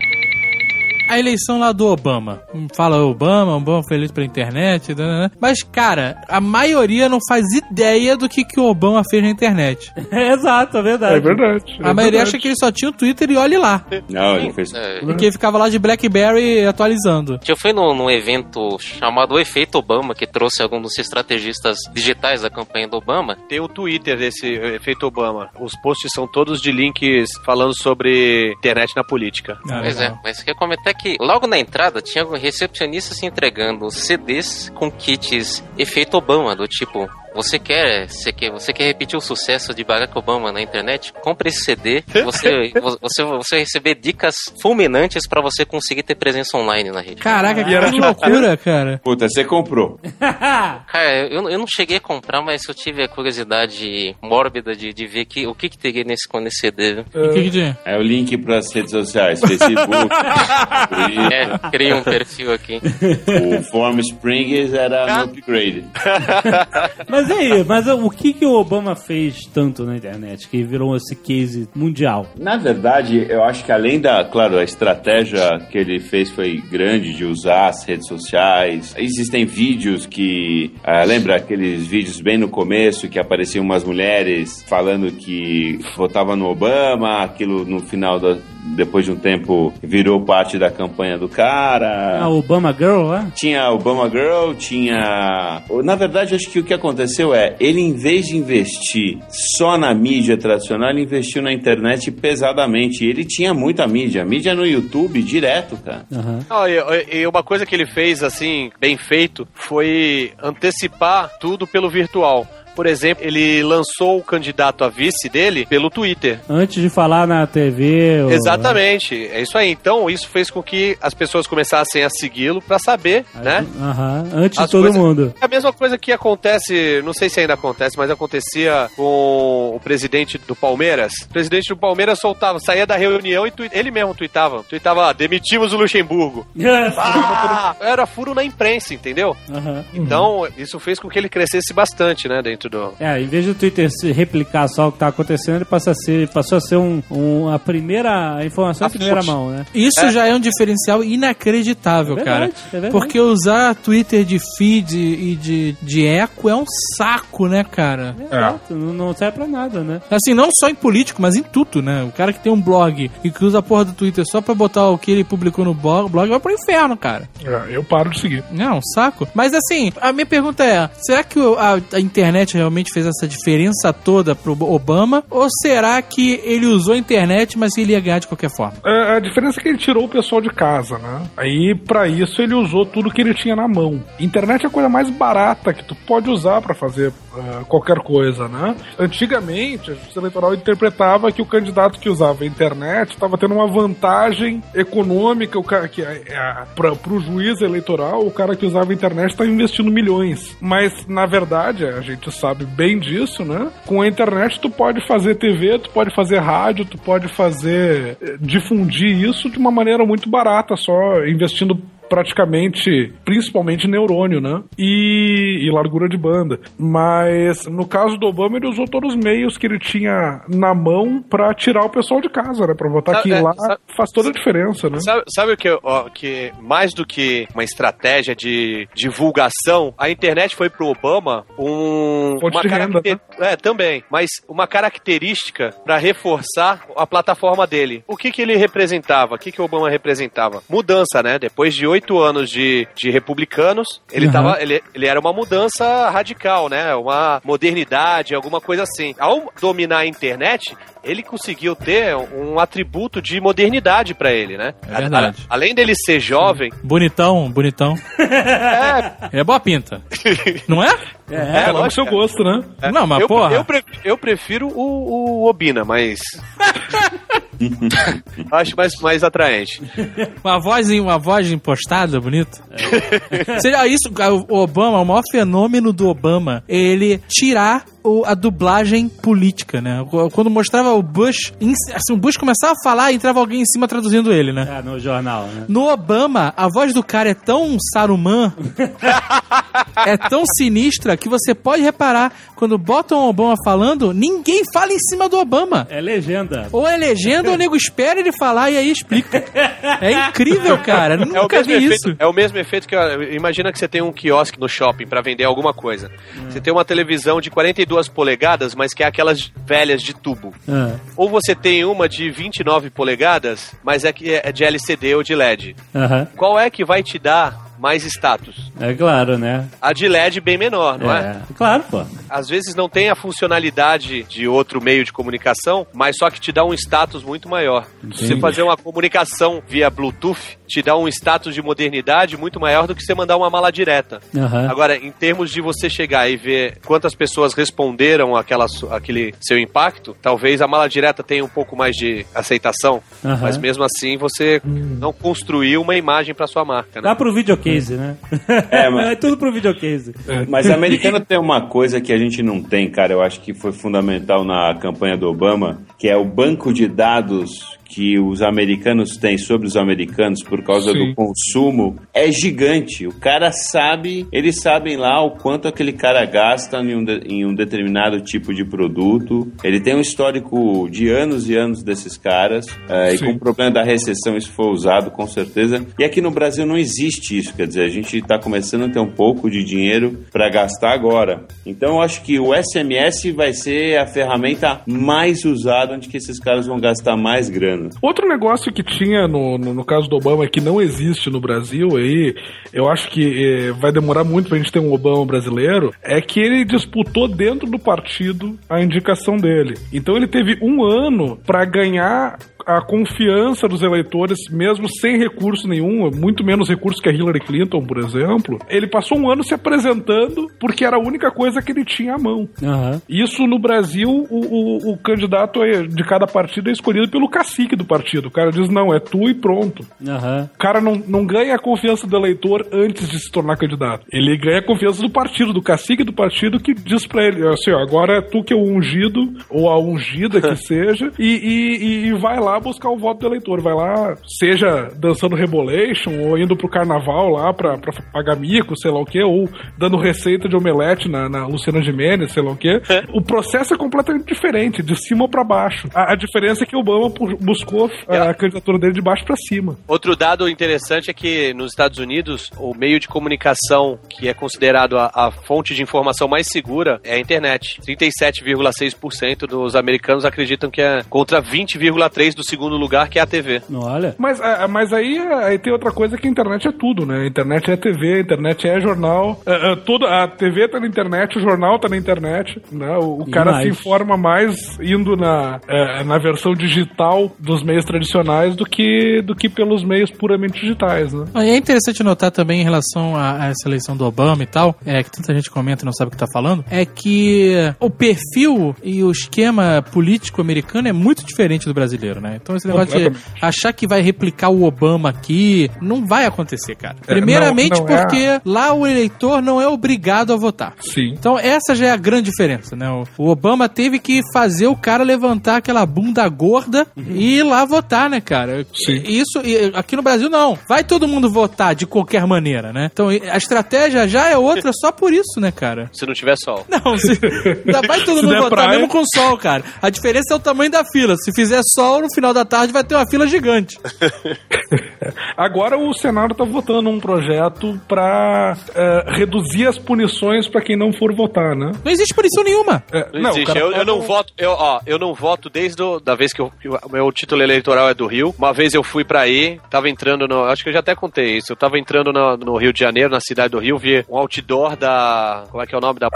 A eleição lá do Obama. Hum, Fala Obama, Obama foi eleito pela internet. né? Mas, cara, a maioria não faz ideia do que, que o Obama fez na internet. É, exato, é verdade. É verdade. A maioria acha que ele só tinha o Twitter e olhe lá. Não, ele fez. É, E que ele ficava lá de Blackberry atualizando. Eu fui num, num evento chamado O Efeito Obama, que trouxe alguns dos estrategistas digitais da campanha do Obama. Tem o Twitter desse efeito Obama. Os posts são todos de links falando sobre internet na política. Ah, Pois é, mas quer comentar que logo na entrada tinha um recepcionista se entregando CDs com kits efeito Obama, do tipo. Você quer, você quer, você quer repetir o sucesso de Barack Obama na internet? Compre esse CD. Você, você, você vai receber dicas fulminantes pra você conseguir ter presença online na rede. Caraca, que tipo- loucura, cara. Puta, você comprou. Cara, eu, eu não cheguei a comprar, mas eu tive a curiosidade mórbida de, de ver que, o que, que teria nesse, nesse CD. viu? O que que tinha? É o link pras redes sociais, Facebook. É, criei um perfil aqui. O Form Springs era no upgrade. Mas aí, mas o que, que o Obama fez tanto na internet que virou esse case mundial? Na verdade, eu acho que além da, claro, a estratégia que ele fez foi grande de usar as redes sociais. Existem vídeos que, ah, lembra aqueles vídeos bem no começo que apareciam umas mulheres falando que votavam no Obama, aquilo no final da, depois de um tempo virou parte da campanha do cara. A Obama Girl, né? Tinha Obama Girl, tinha. Na verdade, acho que o que aconteceu é, ele em vez de investir só na mídia tradicional, ele investiu na internet pesadamente. E ele tinha muita mídia, mídia no YouTube direto, cara. Aham. Não, e, e uma coisa que ele fez, assim, bem feito, foi antecipar tudo pelo virtual. Por exemplo, ele lançou o candidato a vice dele pelo Twitter. Antes de falar na TV. ou- Exatamente, é isso aí. Então, isso fez com que as pessoas começassem a segui-lo pra saber, né? Aham, antes As de todo mundo. É a mesma coisa que acontece, não sei se ainda acontece, mas acontecia com o presidente do Palmeiras. O presidente do Palmeiras soltava, saía da reunião e ele mesmo tweetava. Tweetava, "Ah, demitimos o Luxemburgo. Ah, era furo na imprensa, entendeu? Aham. Então, isso fez com que ele crescesse bastante, né, dentro do... É, em vez do Twitter se replicar só o que tá acontecendo, ele passa a ser, passou a ser um, um- a primeira informação A em primeira fonte. mão, né? Isso já é um diferencial inacreditável, É verdade, cara. é verdade. Porque usar Twitter de feed e de, de eco é um saco, né, cara? Exato, não, não serve pra nada, né? Assim, não só em político, mas em tudo, né? O cara que tem um blog e que usa a porra do Twitter só pra botar o que ele publicou no blog, blog vai pro inferno, cara. É, eu paro de seguir. Não, um saco. Mas assim, a minha pergunta é: será que a, a internet realmente fez essa diferença toda pro Obama? Ou será que ele usou a internet, mas ele ia ganhar de qualquer forma? É, a diferença é que ele tirou o pessoal de casa, né? Aí, pra isso, ele usou tudo que ele tinha na mão. Internet é a coisa mais barata que tu pode usar pra fazer é, qualquer coisa, né? Antigamente, a justiça eleitoral interpretava que o candidato que usava a internet estava tendo uma vantagem econômica, o cara que é, é, pra, pro juiz eleitoral, o cara que usava a internet está investindo milhões. Mas, na verdade, a gente sabe bem disso, né? Com a internet tu pode fazer TV, tu pode fazer rádio, tu pode fazer eh, difundir isso de uma maneira muito barata, só investindo praticamente, principalmente neurônio, né? E, e largura de banda. Mas no caso do Obama, ele usou todos os meios que ele tinha na mão pra tirar o pessoal de casa, né? Pra votar Sabe- que é, lá sabe- faz toda a diferença, né? Sabe, sabe o que, ó, que mais do que uma estratégia de divulgação, a internet foi pro Obama um Fonte uma de renda, caracter- é também, mas uma característica para reforçar a plataforma dele. O que que ele representava? O que que o Obama representava? Mudança, né? Depois de oito anos de, de republicanos, ele Uhum. tava, ele, ele era uma mudança radical, né? Uma modernidade, alguma coisa assim. Ao dominar a internet, ele conseguiu ter um atributo de modernidade pra ele, né? É verdade. A- além dele ser jovem, Bonitão, bonitão. é, É boa pinta. Não é? é, com lógico, seu cara. gosto, né? É. Não, mas eu, porra. Eu, pre- eu prefiro o, o Obina, mas. Acho mais, mais atraente. Uma voz, uma voz impostada, bonita. Seja isso, o Obama, o maior fenômeno do Obama, ele tirar o- a dublagem política, né? Quando mostrava o Bush, em- assim, o Bush começava a falar e entrava alguém em cima traduzindo ele, né? É, no jornal, né? No Obama, a voz do cara é tão Saruman, é tão sinistra, que você pode reparar, quando botam o Obama falando, ninguém fala em cima do Obama. É legenda. Ou é legenda, ou o nego espera ele falar e aí explica. É incrível, cara. É o, Nunca mesmo vi efeito, isso. é o mesmo efeito que. Imagina que você tem um quiosque no shopping pra vender alguma coisa. Você tem uma televisão de 42 polegadas, mas que é aquelas velhas de tubo. Ah, Ou você tem uma de 29 polegadas, mas é que é de LCD ou de LED. Aham. Qual é que vai te dar mais status? É claro, né? A de LED bem menor, não é? É. Claro, pô. Às vezes não tem a funcionalidade de outro meio de comunicação, mas só que te dá um status muito maior. Se você fazer uma comunicação via Bluetooth, te dá um status de modernidade muito maior do que você mandar uma mala direta. Aham. Agora, em termos de você chegar e ver quantas pessoas responderam àquela, su- àquele seu impacto, talvez a mala direta tenha um pouco mais de aceitação, Aham. mas mesmo assim você não construiu uma imagem para sua marca. Né? Dá pro videocase, né? É, mas- é tudo pro videocase. Mas americano tem uma coisa que a gente não tem, cara. Eu acho que foi fundamental na campanha do Obama, que é o banco de dados que os americanos têm sobre os americanos por causa Sim. do consumo é gigante. O cara sabe, eles sabem lá o quanto aquele cara gasta em um, de- em um determinado tipo de produto. Ele tem um histórico de anos e anos desses caras. eh, e com o problema da recessão isso foi usado com certeza. E aqui no Brasil não existe isso, quer dizer, a gente está começando a ter um pouco de dinheiro para gastar agora. Então eu acho que o SMS vai ser a ferramenta mais usada onde que esses caras vão gastar mais grana. Outro negócio que tinha no, no, no caso do Obama que não existe no Brasil, aí eu acho que eh, vai demorar muito pra gente ter um Obama brasileiro, é que ele disputou dentro do partido a indicação dele. Então ele teve um ano pra ganhar a confiança dos eleitores, mesmo sem recurso nenhum, muito menos recurso que a Hillary Clinton, por exemplo. Ele passou um ano se apresentando porque era a única coisa que ele tinha à mão. Aham. Isso no Brasil, o, o, o candidato é- de cada partido é escolhido pelo cacique do partido. O cara diz, não, é tu e pronto. Aham. O cara não, não ganha a confiança do eleitor antes de se tornar candidato. Ele ganha a confiança do partido, do cacique do partido, que diz pra ele, assim, ó, agora é tu que é o ungido, ou a ungida que seja, e, e, e vai lá buscar o voto do eleitor. Vai lá, seja dançando Rebolation, ou indo pro carnaval lá pra, pra pagar mico, sei lá o quê, ou dando receita de omelete na, na Luciana Gimenez, sei lá o quê. O processo é completamente diferente, de cima pra baixo. A, a diferença é que o Obama buscou a, candidatura dele de baixo pra cima. Outro dado interessante é que nos Estados Unidos, o meio de comunicação que é considerado a, a fonte de informação mais segura é a internet. 37,6% dos americanos acreditam que é contra 20,3% do segundo lugar, que é a TV. Olha. Mas, ah, mas aí, aí tem outra coisa que a internet é tudo, né? A internet é TV, a internet é jornal. Tudo, a TV tá na internet, o jornal tá na internet. Né? O, o cara mais. se informa mais indo na, na versão digital dos meios tradicionais do que, do que pelos meios puramente digitais, né? Ah, É interessante notar também em relação a, a essa eleição do Obama e tal, é, que tanta gente comenta e não sabe o que tá falando, é que o perfil e o esquema político americano é muito diferente do brasileiro, né? Então esse negócio de achar que vai replicar o Obama aqui, não vai acontecer, cara. É, Primeiramente não- não é porque lá o eleitor não é obrigado a votar. Sim. Então essa já é a grande diferença, né? O- Obama teve que fazer o cara levantar aquela bunda gorda e ir lá votar, né, cara? Sim. Isso, aqui no Brasil não. Vai todo mundo votar de qualquer maneira, né? Então a estratégia já é outra só por isso, né, cara? Se não tiver sol. Não, se, vai todo mundo votar praia. mesmo com sol, cara. A diferença é o tamanho da fila. Se fizer sol, no final da tarde vai ter uma fila gigante. Agora o Senado tá votando um projeto pra é, reduzir as punições pra quem não for votar, né? Não existe punição nenhuma. É, Não, existe. cara Eu, eu não voto, eu, ó, eu não voto desde o, da vez que, o meu título eleitoral é do Rio. Uma vez eu fui pra aí, tava entrando no. Acho que eu já até contei isso. Eu tava entrando no, no Rio de Janeiro, na cidade do Rio, vi um outdoor da. Como é que é o nome da.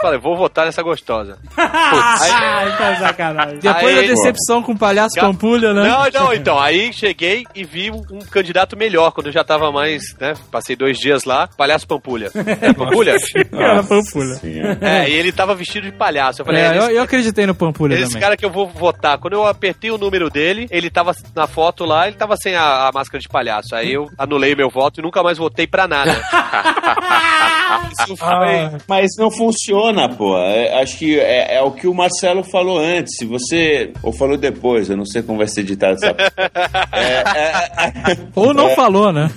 Falei, vou votar nessa gostosa. Ah, tá sacanagem. Depois Aí- da decepção com o palhaço Pampulha, né? Não, não, então, aí cheguei e vi um, um candidato melhor, quando eu já tava mais, né, passei dois dias lá, palhaço Pampulha. É Pampulha? Era Pampulha. Sim, é. É, e ele tava vestido de palhaço. Eu falei, É, é, eu, esse, eu acreditei no Pampulha esse também. cara que eu vou votar. Quando eu apertei o número dele, ele tava na foto lá, ele tava sem a, a máscara de palhaço. Aí eu anulei meu voto e nunca mais votei pra nada. Isso foi... Ah, Mas não funciona, pô. É, acho que é, é o que o Marcelo falou antes. Se você. Ou falou depois, eu não sei como vai ser editado essa. É, é, Ou não falou, né?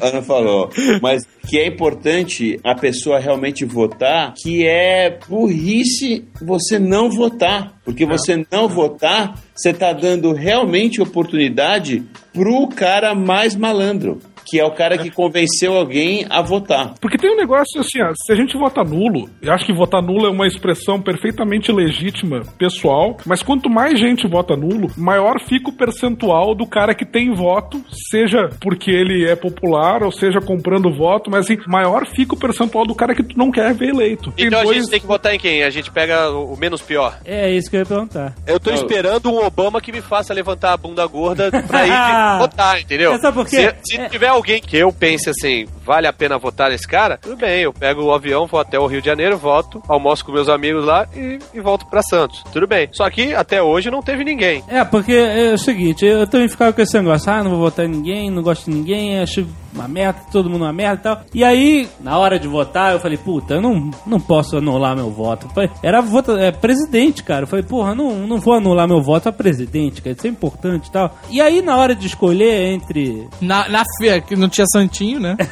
Ela não falou. Mas que é importante a pessoa realmente votar, que é burrice você não votar. Porque você não votar, você tá dando realmente oportunidade pro cara mais malandro. Que é o cara que convenceu alguém a votar. Porque tem um negócio assim, ó, se a gente vota nulo, eu acho que votar nulo é uma expressão perfeitamente legítima, pessoal, mas quanto mais gente vota nulo, maior fica o percentual do cara que tem voto, seja porque ele é popular ou seja comprando voto, mas assim, maior fica o percentual do cara que tu não quer ver eleito. Tem Então a dois- gente tem que votar em quem? A gente pega o menos pior. É isso que eu ia perguntar. Eu tô Não. esperando um Obama que me faça levantar a bunda gorda pra ir votar, entendeu? Mas sabe por quê? Se, se É- tiver alguém que eu pense assim, vale a pena votar nesse cara, tudo bem, eu pego o avião, vou até o Rio de Janeiro, voto, almoço com meus amigos lá e, e volto pra Santos. Tudo bem. Só que até hoje não teve ninguém. É, porque é o seguinte, eu também ficava com esse negócio, ah, não vou votar em ninguém, não gosto de ninguém, acho uma merda, todo mundo uma merda e tal. E aí, na hora de votar, eu falei, puta, eu não, não posso anular meu voto. Foi- Era voto, é, presidente, cara. Eu falei, porra, não, não vou anular meu voto a presidente, cara, isso é importante e tal. E aí, na hora de escolher entre Na, na feira, que não tinha santinho, né?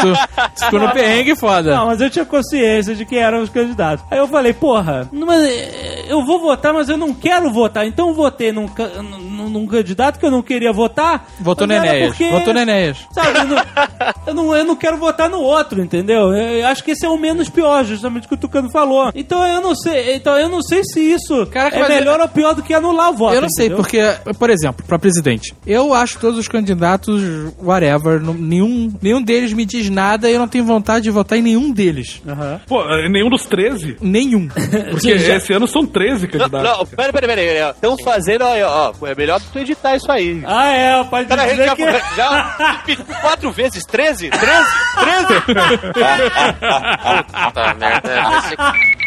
tu, ficou no perrengue foda. Não, mas eu tinha consciência de quem eram os candidatos. Aí eu falei, porra, mas, eh, eu vou votar, mas eu não quero votar. Então eu votei num, num, num candidato que eu não queria votar. Votou no Enéas. porque- Votou no Enéas. Sabe, eu não, eu, não, eu não quero votar no outro, entendeu? Eu, eu acho que esse é o menos pior, justamente o que o Tucano falou. Então eu não sei, então eu não sei se isso Caraca, é melhor ou pior do que anular o voto. Eu não sei, entendeu? porque, por exemplo, pra presidente, eu acho todos os candidatos, whatever, não- nenhum, nenhum deles me diz nada e eu não tenho vontade de votar em nenhum deles. Aham. Pô, é, nenhum dos 13? Nenhum. Porque esse ano são 13 Não, candidatos. não, pera, pera, pera. Estão fazendo, ó, ó, é melhor tu editar isso aí. Ah, é, pode Cara, dizer já, que... já repetiu quatro vezes, 13? 13? 13? Tá, merda. é,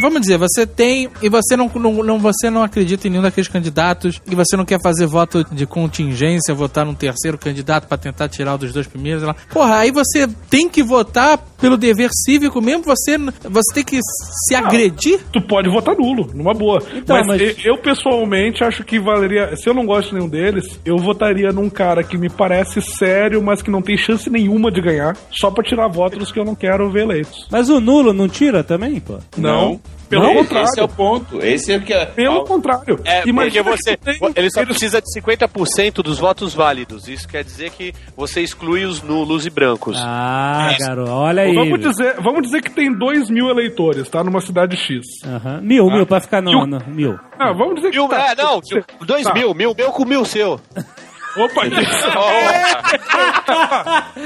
Vamos dizer, você tem e você não, não, não- você não acredita em nenhum daqueles candidatos e você não quer fazer voto de contingência, votar num terceiro candidato pra tentar tirar o dos dois primeiros. lá. Porra, aí você tem que votar pelo dever cívico mesmo, você, você tem que se agredir. Tu pode votar nulo, numa boa. Então, mas, mas- eu, pessoalmente, acho que valeria. Se eu não gosto de nenhum deles, eu votaria num cara que me parece sério, mas que não tem chance nenhuma de ganhar, só pra tirar votos dos que eu não quero ver eleitos. Mas o nulo não tira também, pô? Não. Pelo Esse- contrário. Esse é o ponto. Esse é o que é. Pelo contrário. É, Imagina porque você. tem- Ele só precisa de 50% dos votos válidos. Isso quer dizer que você exclui os nulos e brancos. Ah, garoto, olha aí. Vamos dizer, vamos dizer que tem 2 mil eleitores, tá? Numa cidade X. Aham. Mil, mil, pra ficar não, Mil. não, mil. Não, vamos dizer que. Mil, tá. é, não, dois Tá. mil, mil meu com mil seu. Opa, isso.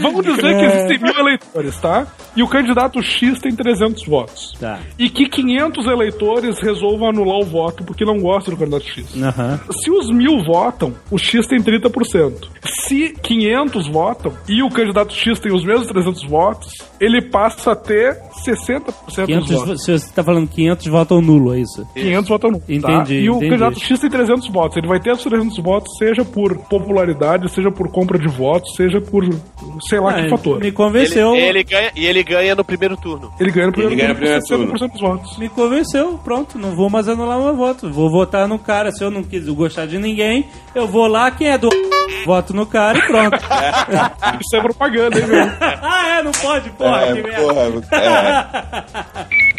Vamos dizer que existem mil eleitores, tá? e o candidato X tem 300 votos. Tá. E que 500 eleitores resolvam anular o voto porque não gostam do candidato X. Aham. Se os mil votam, o X tem 30%. Se 500 votam e o candidato X tem os mesmos 300 votos, ele passa a ter 60% dos 500, votos. se você tá falando 500 votam nulo, é isso? 500 votam nulo. tá? Entendi, E o entendi. candidato X tem 300 votos. Ele vai ter os 300 votos, seja por popularidade, seja por compra de votos, seja por sei lá Ah, que fator. Me convenceu. Ele, ele ganha, e ele ganha no primeiro turno. Ele ganha no primeiro Ele ganha no turno primeiro 60% dos votos. Me convenceu, pronto, não vou mais anular meu voto. Vou votar no cara. Se eu não quis gostar de ninguém, eu vou lá, quem é do voto no cara e pronto. Isso é propaganda, hein, meu? ah, é, não pode, porra, É, que merda. porra, é.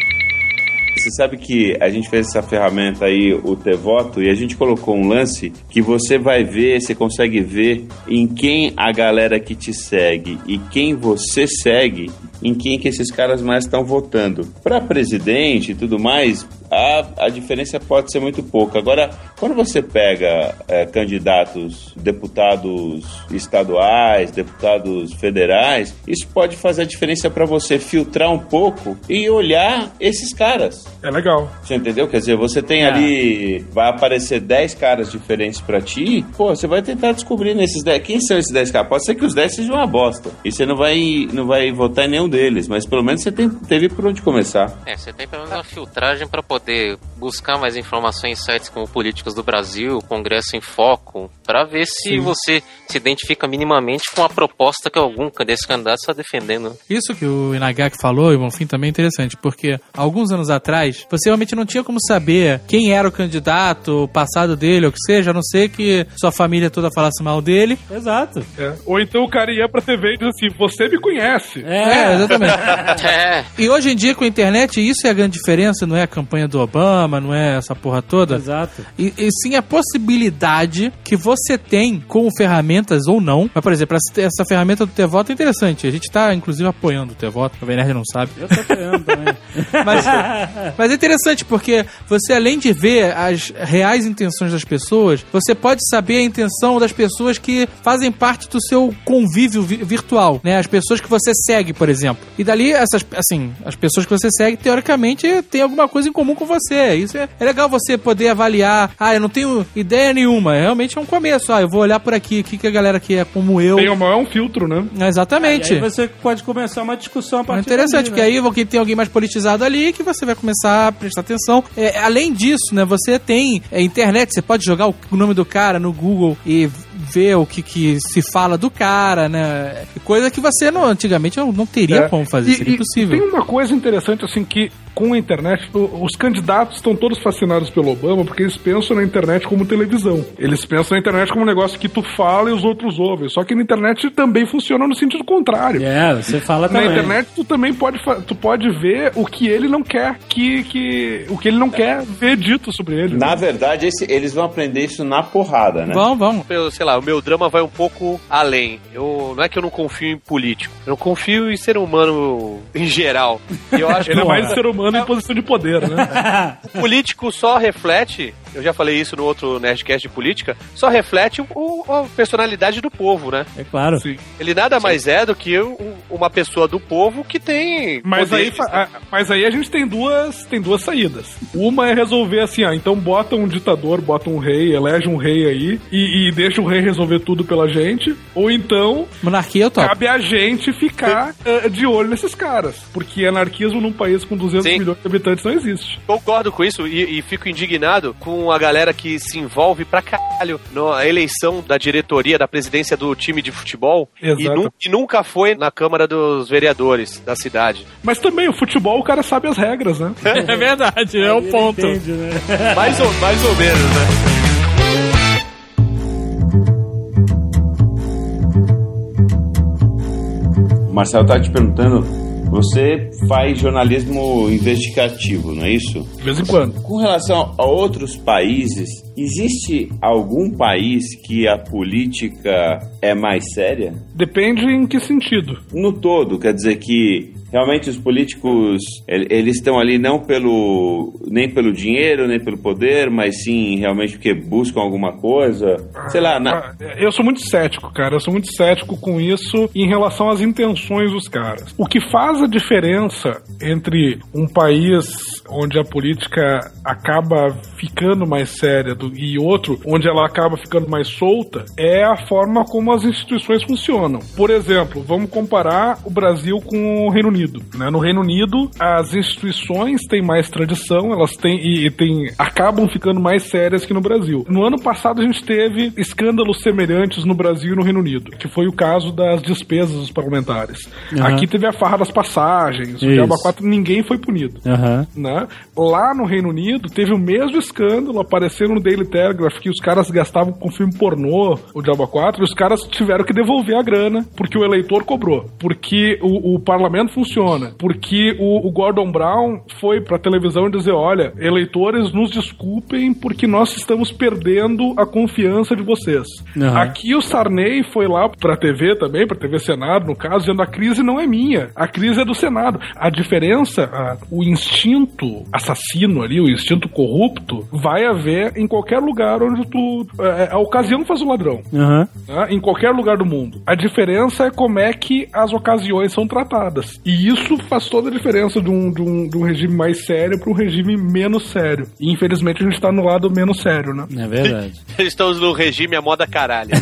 Você sabe que a gente fez essa ferramenta aí, o T-Voto, e a gente colocou um lance que você vai ver, você consegue ver em quem a galera que te segue e quem você segue, em quem que esses caras mais estão votando. Para presidente e tudo mais, a, a diferença pode ser muito pouca. Agora, quando você pega é, candidatos, deputados estaduais, deputados federais, isso pode fazer a diferença para você filtrar um pouco e olhar esses caras. É legal. Você entendeu? Quer dizer, você tem É. ali. Vai aparecer 10 caras diferentes pra ti. Pô, você vai tentar descobrir nesses 10. Quem são esses 10 caras? Pode ser que os 10 sejam uma bosta. E você não vai, não vai votar em nenhum deles. Mas pelo menos você tem, teve por onde começar. É, você tem pelo menos uma filtragem para poder buscar mais informações em sites como Políticos do Brasil, Congresso em Foco, para ver se você se identifica minimamente com a proposta que algum desses candidatos está defendendo. Isso que o Inagaki falou, e o Bonfim também é interessante, porque alguns anos atrás, você realmente não tinha como saber quem era o candidato, o passado dele, ou o que seja, a não ser que sua família toda falasse mal dele. Exato. É. Ou então o cara ia pra TV e diz assim: Você me conhece. É, exatamente. É, E hoje em dia, com a internet, isso é a grande diferença, não é a campanha do Obama, não é essa porra toda. Exato. E, e sim a possibilidade que você tem com ferramentas ou não. Mas, por exemplo, essa, essa ferramenta do T-Voto é interessante. A gente tá, inclusive, apoiando o T-Voto. O Nerd não sabe. Eu tô apoiando também. Mas, mas é interessante porque você, além de ver as reais intenções das pessoas, você pode saber a intenção das pessoas que fazem parte do seu convívio vi- virtual, né? As pessoas que você segue, por exemplo. E dali, essas, assim, as pessoas que você segue, teoricamente, têm alguma coisa em comum com você. Isso é, é legal você poder avaliar. Ah, eu não tenho ideia nenhuma. Realmente é um começo. Ah, eu vou olhar por aqui. O que, que a galera que é como eu. Tem uma, é um filtro, né? Exatamente. E aí você pode começar uma discussão a É partir interessante, dali, porque né? aí que tem alguém mais politizado ali que você vai começar a prestar atenção. É, além disso, né, você tem é, internet, você pode jogar o nome do cara no Google e ver o que, que se fala do cara, né? Coisa que você não, antigamente não, não teria É. como fazer, E- seria e impossível. Tem uma coisa interessante, assim, que com a internet, os candidatos estão todos fascinados pelo Obama porque eles pensam na internet como televisão. Eles pensam na internet como um negócio que tu fala e os outros ouvem. Só que na internet também funciona no sentido contrário. É, você fala Na também. internet tu também pode, tu pode ver o que ele não quer que, que o que ele não quer ver dito sobre ele. Na verdade, esse- eles vão aprender isso na porrada, né? Vamos, vamos. Eu, sei lá, o meu drama vai um pouco além. Eu, não é que eu não confio em político. Eu não confio em ser humano em geral. E eu acho Ele é mais ser humano em posição de poder, né? o político só reflete, eu já falei isso no outro Nerdcast de política, só reflete o- a personalidade do povo, né? É claro. Sim. Ele nada mais é do que um- uma pessoa do povo que tem. Mas aí, a- mas aí a gente tem duas, tem duas saídas. Uma é resolver assim, ah, então bota um ditador, bota um rei, elege um rei aí e, e deixa o rei resolver tudo pela gente. Ou então Monarquia eu topo. cabe a gente ficar eh, de olho nesses caras. Porque anarquismo num país com 200 Sim. milhões de habitantes não existe. Concordo com isso e, e fico indignado com a galera que se envolve pra caralho na eleição da diretoria, da presidência do time de futebol e, nu- e nunca foi na Câmara dos Vereadores da cidade. Mas também o futebol, o cara sabe as regras, né? É verdade, é o ponto. entende, né? Mais ou, mais ou menos, né? O Marcelo tá te perguntando, você faz jornalismo investigativo, não é isso? De vez em quando. Com relação a outros países, existe algum país que a política é mais séria? Depende em que sentido. No todo, quer dizer que realmente os políticos, el- eles estão ali não pelo nem pelo dinheiro, nem pelo poder, mas sim realmente porque buscam alguma coisa. Sei lá, na- Ah, Eu sou muito cético, cara. Eu sou muito cético com isso em relação às intenções dos caras. O que faz a diferença entre um país onde a política acaba ficando mais séria do- e outro onde ela acaba ficando mais solta é a forma como as instituições funcionam. Por exemplo, vamos comparar o Brasil com o Reino Unido. Né? No Reino Unido, as instituições têm mais tradição, elas têm e, e têm, acabam ficando mais sérias que no Brasil. No ano passado, a gente teve escândalos semelhantes no Brasil e no Reino Unido, que foi o caso das despesas dos parlamentares. Aham. Aqui teve a farra das passagens, o. Diabo 4, ninguém foi punido Aham. né? Lá no Reino Unido teve o mesmo escândalo, apareceu no Daily Telegraph que os caras gastavam com filme pornô, o Diabo 4, e os caras tiveram que devolver a grana porque o eleitor cobrou, porque o, o parlamento funciona, porque o, o Gordon Brown foi pra televisão dizer, olha, eleitores nos desculpem porque nós estamos perdendo a confiança de vocês. Aham. Aqui o Sarney foi lá pra TV também, pra TV Senado, no caso, dizendo a crise não é minha, a crise é do Senado. A diferença, a- o instinto assassino ali, o instinto corrupto, vai haver em qualquer lugar onde tu. é, a ocasião faz o ladrão. Aham. né? Em qualquer lugar do mundo. A diferença é como é que as ocasiões são tratadas. E isso faz toda a diferença de um, de um, de um regime mais sério para um regime menos sério. E infelizmente a gente tá no lado menos sério, né? É verdade. Eles estão no regime a moda caralho.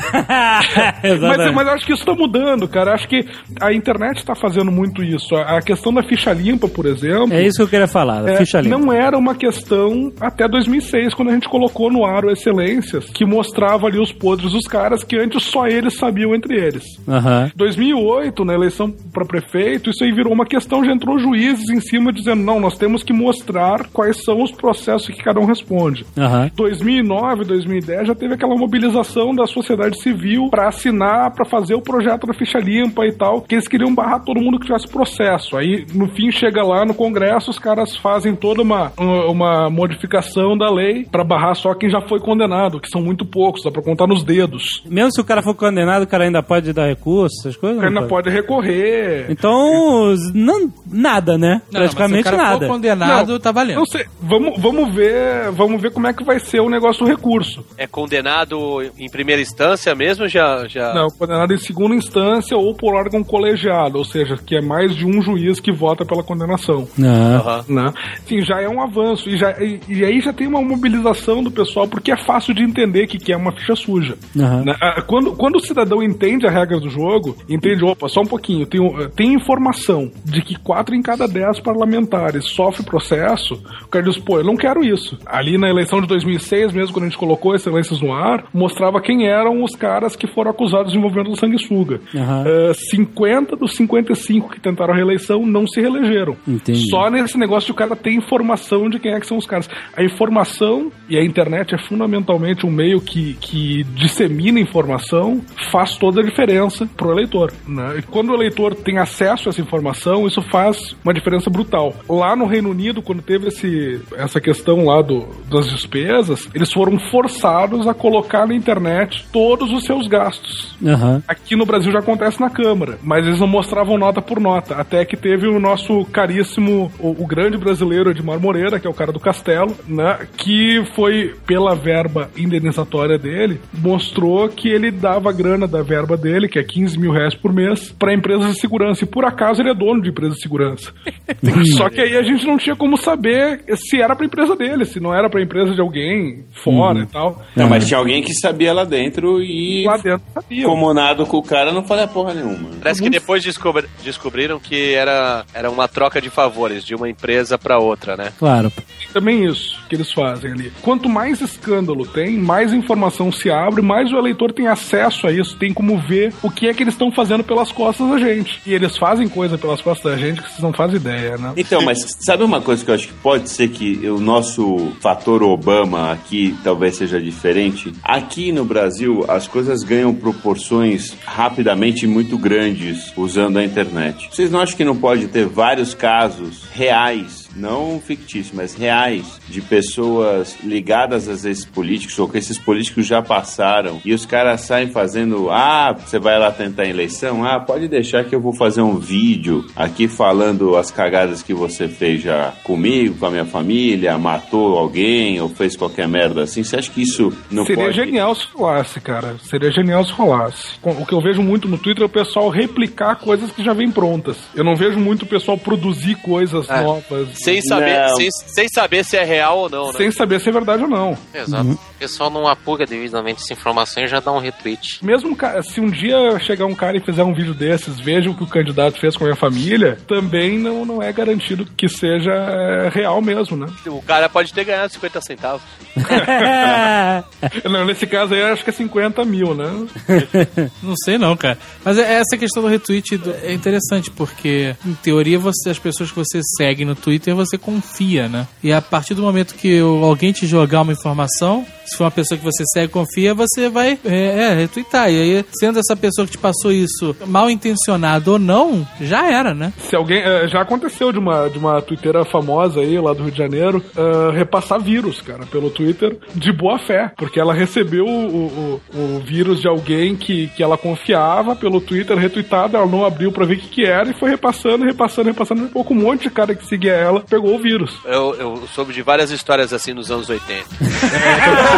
Mas, mas eu acho que isso tá mudando, cara. Acho que a internet tá fazendo muito isso. A, questão da ficha limpa, por exemplo. É isso que eu queria falar, é, ficha limpa. não era uma questão até 2006, quando a gente colocou no ar o Excelências, que mostrava ali os podres dos caras que antes só eles sabiam entre eles. Aham. 2008, na eleição para prefeito, isso aí virou uma questão, já entrou juízes em cima dizendo: não, nós temos que mostrar quais são os processos que cada um responde. Aham. 2009, 2010 já teve aquela mobilização da sociedade civil para assinar, para fazer o projeto da ficha limpa e tal, que eles queriam barrar todo mundo que tivesse processo. Aí no fim chega lá no Congresso, os caras fazem toda uma, uma modificação da lei para barrar só quem já foi condenado, que são muito poucos, dá para contar nos dedos. Mesmo se o cara for condenado, o cara ainda pode dar recurso, essas coisas? O cara ainda pode recorrer. Então, não, nada, né? Não, mas Praticamente se o cara nada. for condenado, Não, tá valendo. Não sei, vamos, vamos ver, vamos ver como é que vai ser o negócio do recurso. É condenado em primeira instância mesmo? Já, já... Não, condenado em segunda instância ou por órgão colegiado, ou seja, que é mais de um juiz que vota pela condenação. Não. Aham. Né? Sim, já é um avanço. E, já, e, e aí já tem uma mobilização do pessoal, porque é fácil de entender que, que é uma ficha suja. Aham. Né? Ah, Quando, quando o cidadão entende a regra do jogo, entende, opa, só um pouquinho, tem, tem informação de que quatro em cada dez parlamentares sofrem processo, o cara diz, pô, eu não quero isso. Ali na eleição de 2006, mesmo quando a gente colocou excelências no ar, mostrava quem eram os caras que foram acusados de envolvimento do sanguessuga. Aham. Ah, 50 dos 55 que tentaram a reeleição não se reelegeram. Entendi. Só nesse negócio de o cara ter informação de quem é que são os caras. A informação e a internet é fundamentalmente um meio que, que dissemina informação, faz toda a diferença pro eleitor. Né? E quando o eleitor tem acesso a essa informação, isso faz uma diferença brutal. Lá no Reino Unido, quando teve esse, essa questão lá do, das despesas, eles foram forçados a colocar na internet todos os seus gastos. Aham. Aqui no Brasil já acontece na Câmara, mas eles não mostravam nota por nota. Até que teve o nosso caríssimo, o, o grande brasileiro Edmar Moreira, que é o cara do Castelo, né? Que foi, pela verba indenizatória dele, mostrou que ele dava a grana da verba dele, que é 15 mil reais por mês, para empresas de segurança. E por acaso ele é dono de empresa de segurança. Só que aí a gente não tinha como saber se era pra empresa dele, se não era pra empresa de alguém fora e tal. Não, mas tinha alguém que sabia lá dentro e Lá dentro sabia. comunado com o cara não falei porra nenhuma. Parece que depois descobri- descobriram que era, era uma troca de favores de uma empresa pra outra, né? Claro. também isso que eles fazem ali. Quanto mais escândalo tem, mais informação se abre, mais o eleitor tem acesso a isso, tem como ver o que é que eles estão fazendo pelas costas da gente. E eles fazem coisa pelas costas da gente que vocês não fazem ideia, né? Então, mas sabe uma coisa que eu acho que pode ser que o nosso fator Obama aqui talvez seja diferente? Aqui no Brasil, as coisas ganham proporções rapidamente muito grandes usando a internet. Vocês não acham que não pode ter vários casos reais não fictícios, mas reais, de pessoas ligadas às esses políticos, ou que esses políticos já passaram, e os caras saem fazendo, ah, você vai lá tentar a eleição? Ah, pode deixar que eu vou fazer um vídeo aqui falando as cagadas que você fez já comigo, com a minha família, matou alguém, ou fez qualquer merda assim. Você acha que isso não Seria pode... genial se rolasse, cara. Seria genial se rolasse. O que eu vejo muito no Twitter é o pessoal replicar coisas que já vêm prontas. Eu não vejo muito o pessoal produzir coisas É. novas. Sem saber, Não. sem, sem saber se é real ou não, né? Sem saber se é verdade ou não. Exato. O pessoal não apuga devidamente essa informação e já dá um retweet. Mesmo se um dia chegar um cara e fizer um vídeo desses, veja o que o candidato fez com a minha família, também não, não é garantido que seja é, real mesmo, né? O cara pode ter ganhado 50 centavos. Não, nesse caso aí, eu acho que é 50 mil, né? Não sei não, cara. Mas é- essa questão do retweet é interessante, porque, em teoria, você, as pessoas que você segue no Twitter, você confia, né? E a partir do momento que alguém te jogar uma informação, se for uma pessoa que você segue e confia, você vai é, é, retweetar. E aí, sendo essa pessoa que te passou isso mal intencionado ou não, já era, né? Se alguém. eh, já aconteceu de uma, de uma twitteira famosa aí, lá do Rio de Janeiro, eh, repassar vírus, cara, pelo Twitter, de boa fé. Porque ela recebeu o, o, o vírus de alguém que, que ela confiava pelo Twitter, retweetado, ela não abriu pra ver o que, que era e foi repassando, repassando, repassando. Pouco um monte de cara que seguia ela pegou o vírus. Eu, eu soube de várias histórias assim nos anos 80.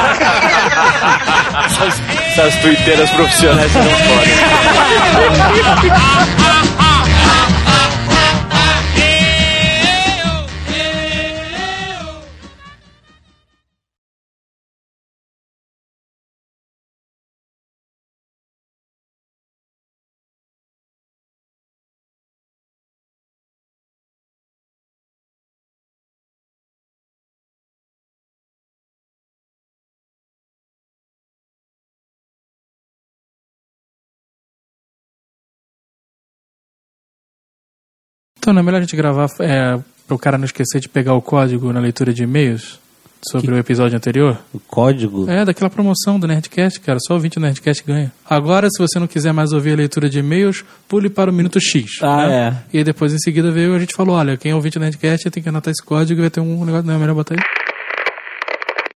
essas, essas twitteiras profissionais não podem. Então não é melhor a gente gravar é, para o cara não esquecer de pegar o código na leitura de e-mails sobre o episódio anterior? O código? É, daquela promoção do Nerdcast, cara. Só o 20 do Nerdcast ganha. Agora, se você não quiser mais ouvir a leitura de e-mails, pule para o minuto X. Ah, né? E aí depois, em seguida, veio a gente falou: olha, quem é ouvinte do Nerdcast tem que anotar esse código e vai ter um negócio. Não é melhor botar aí?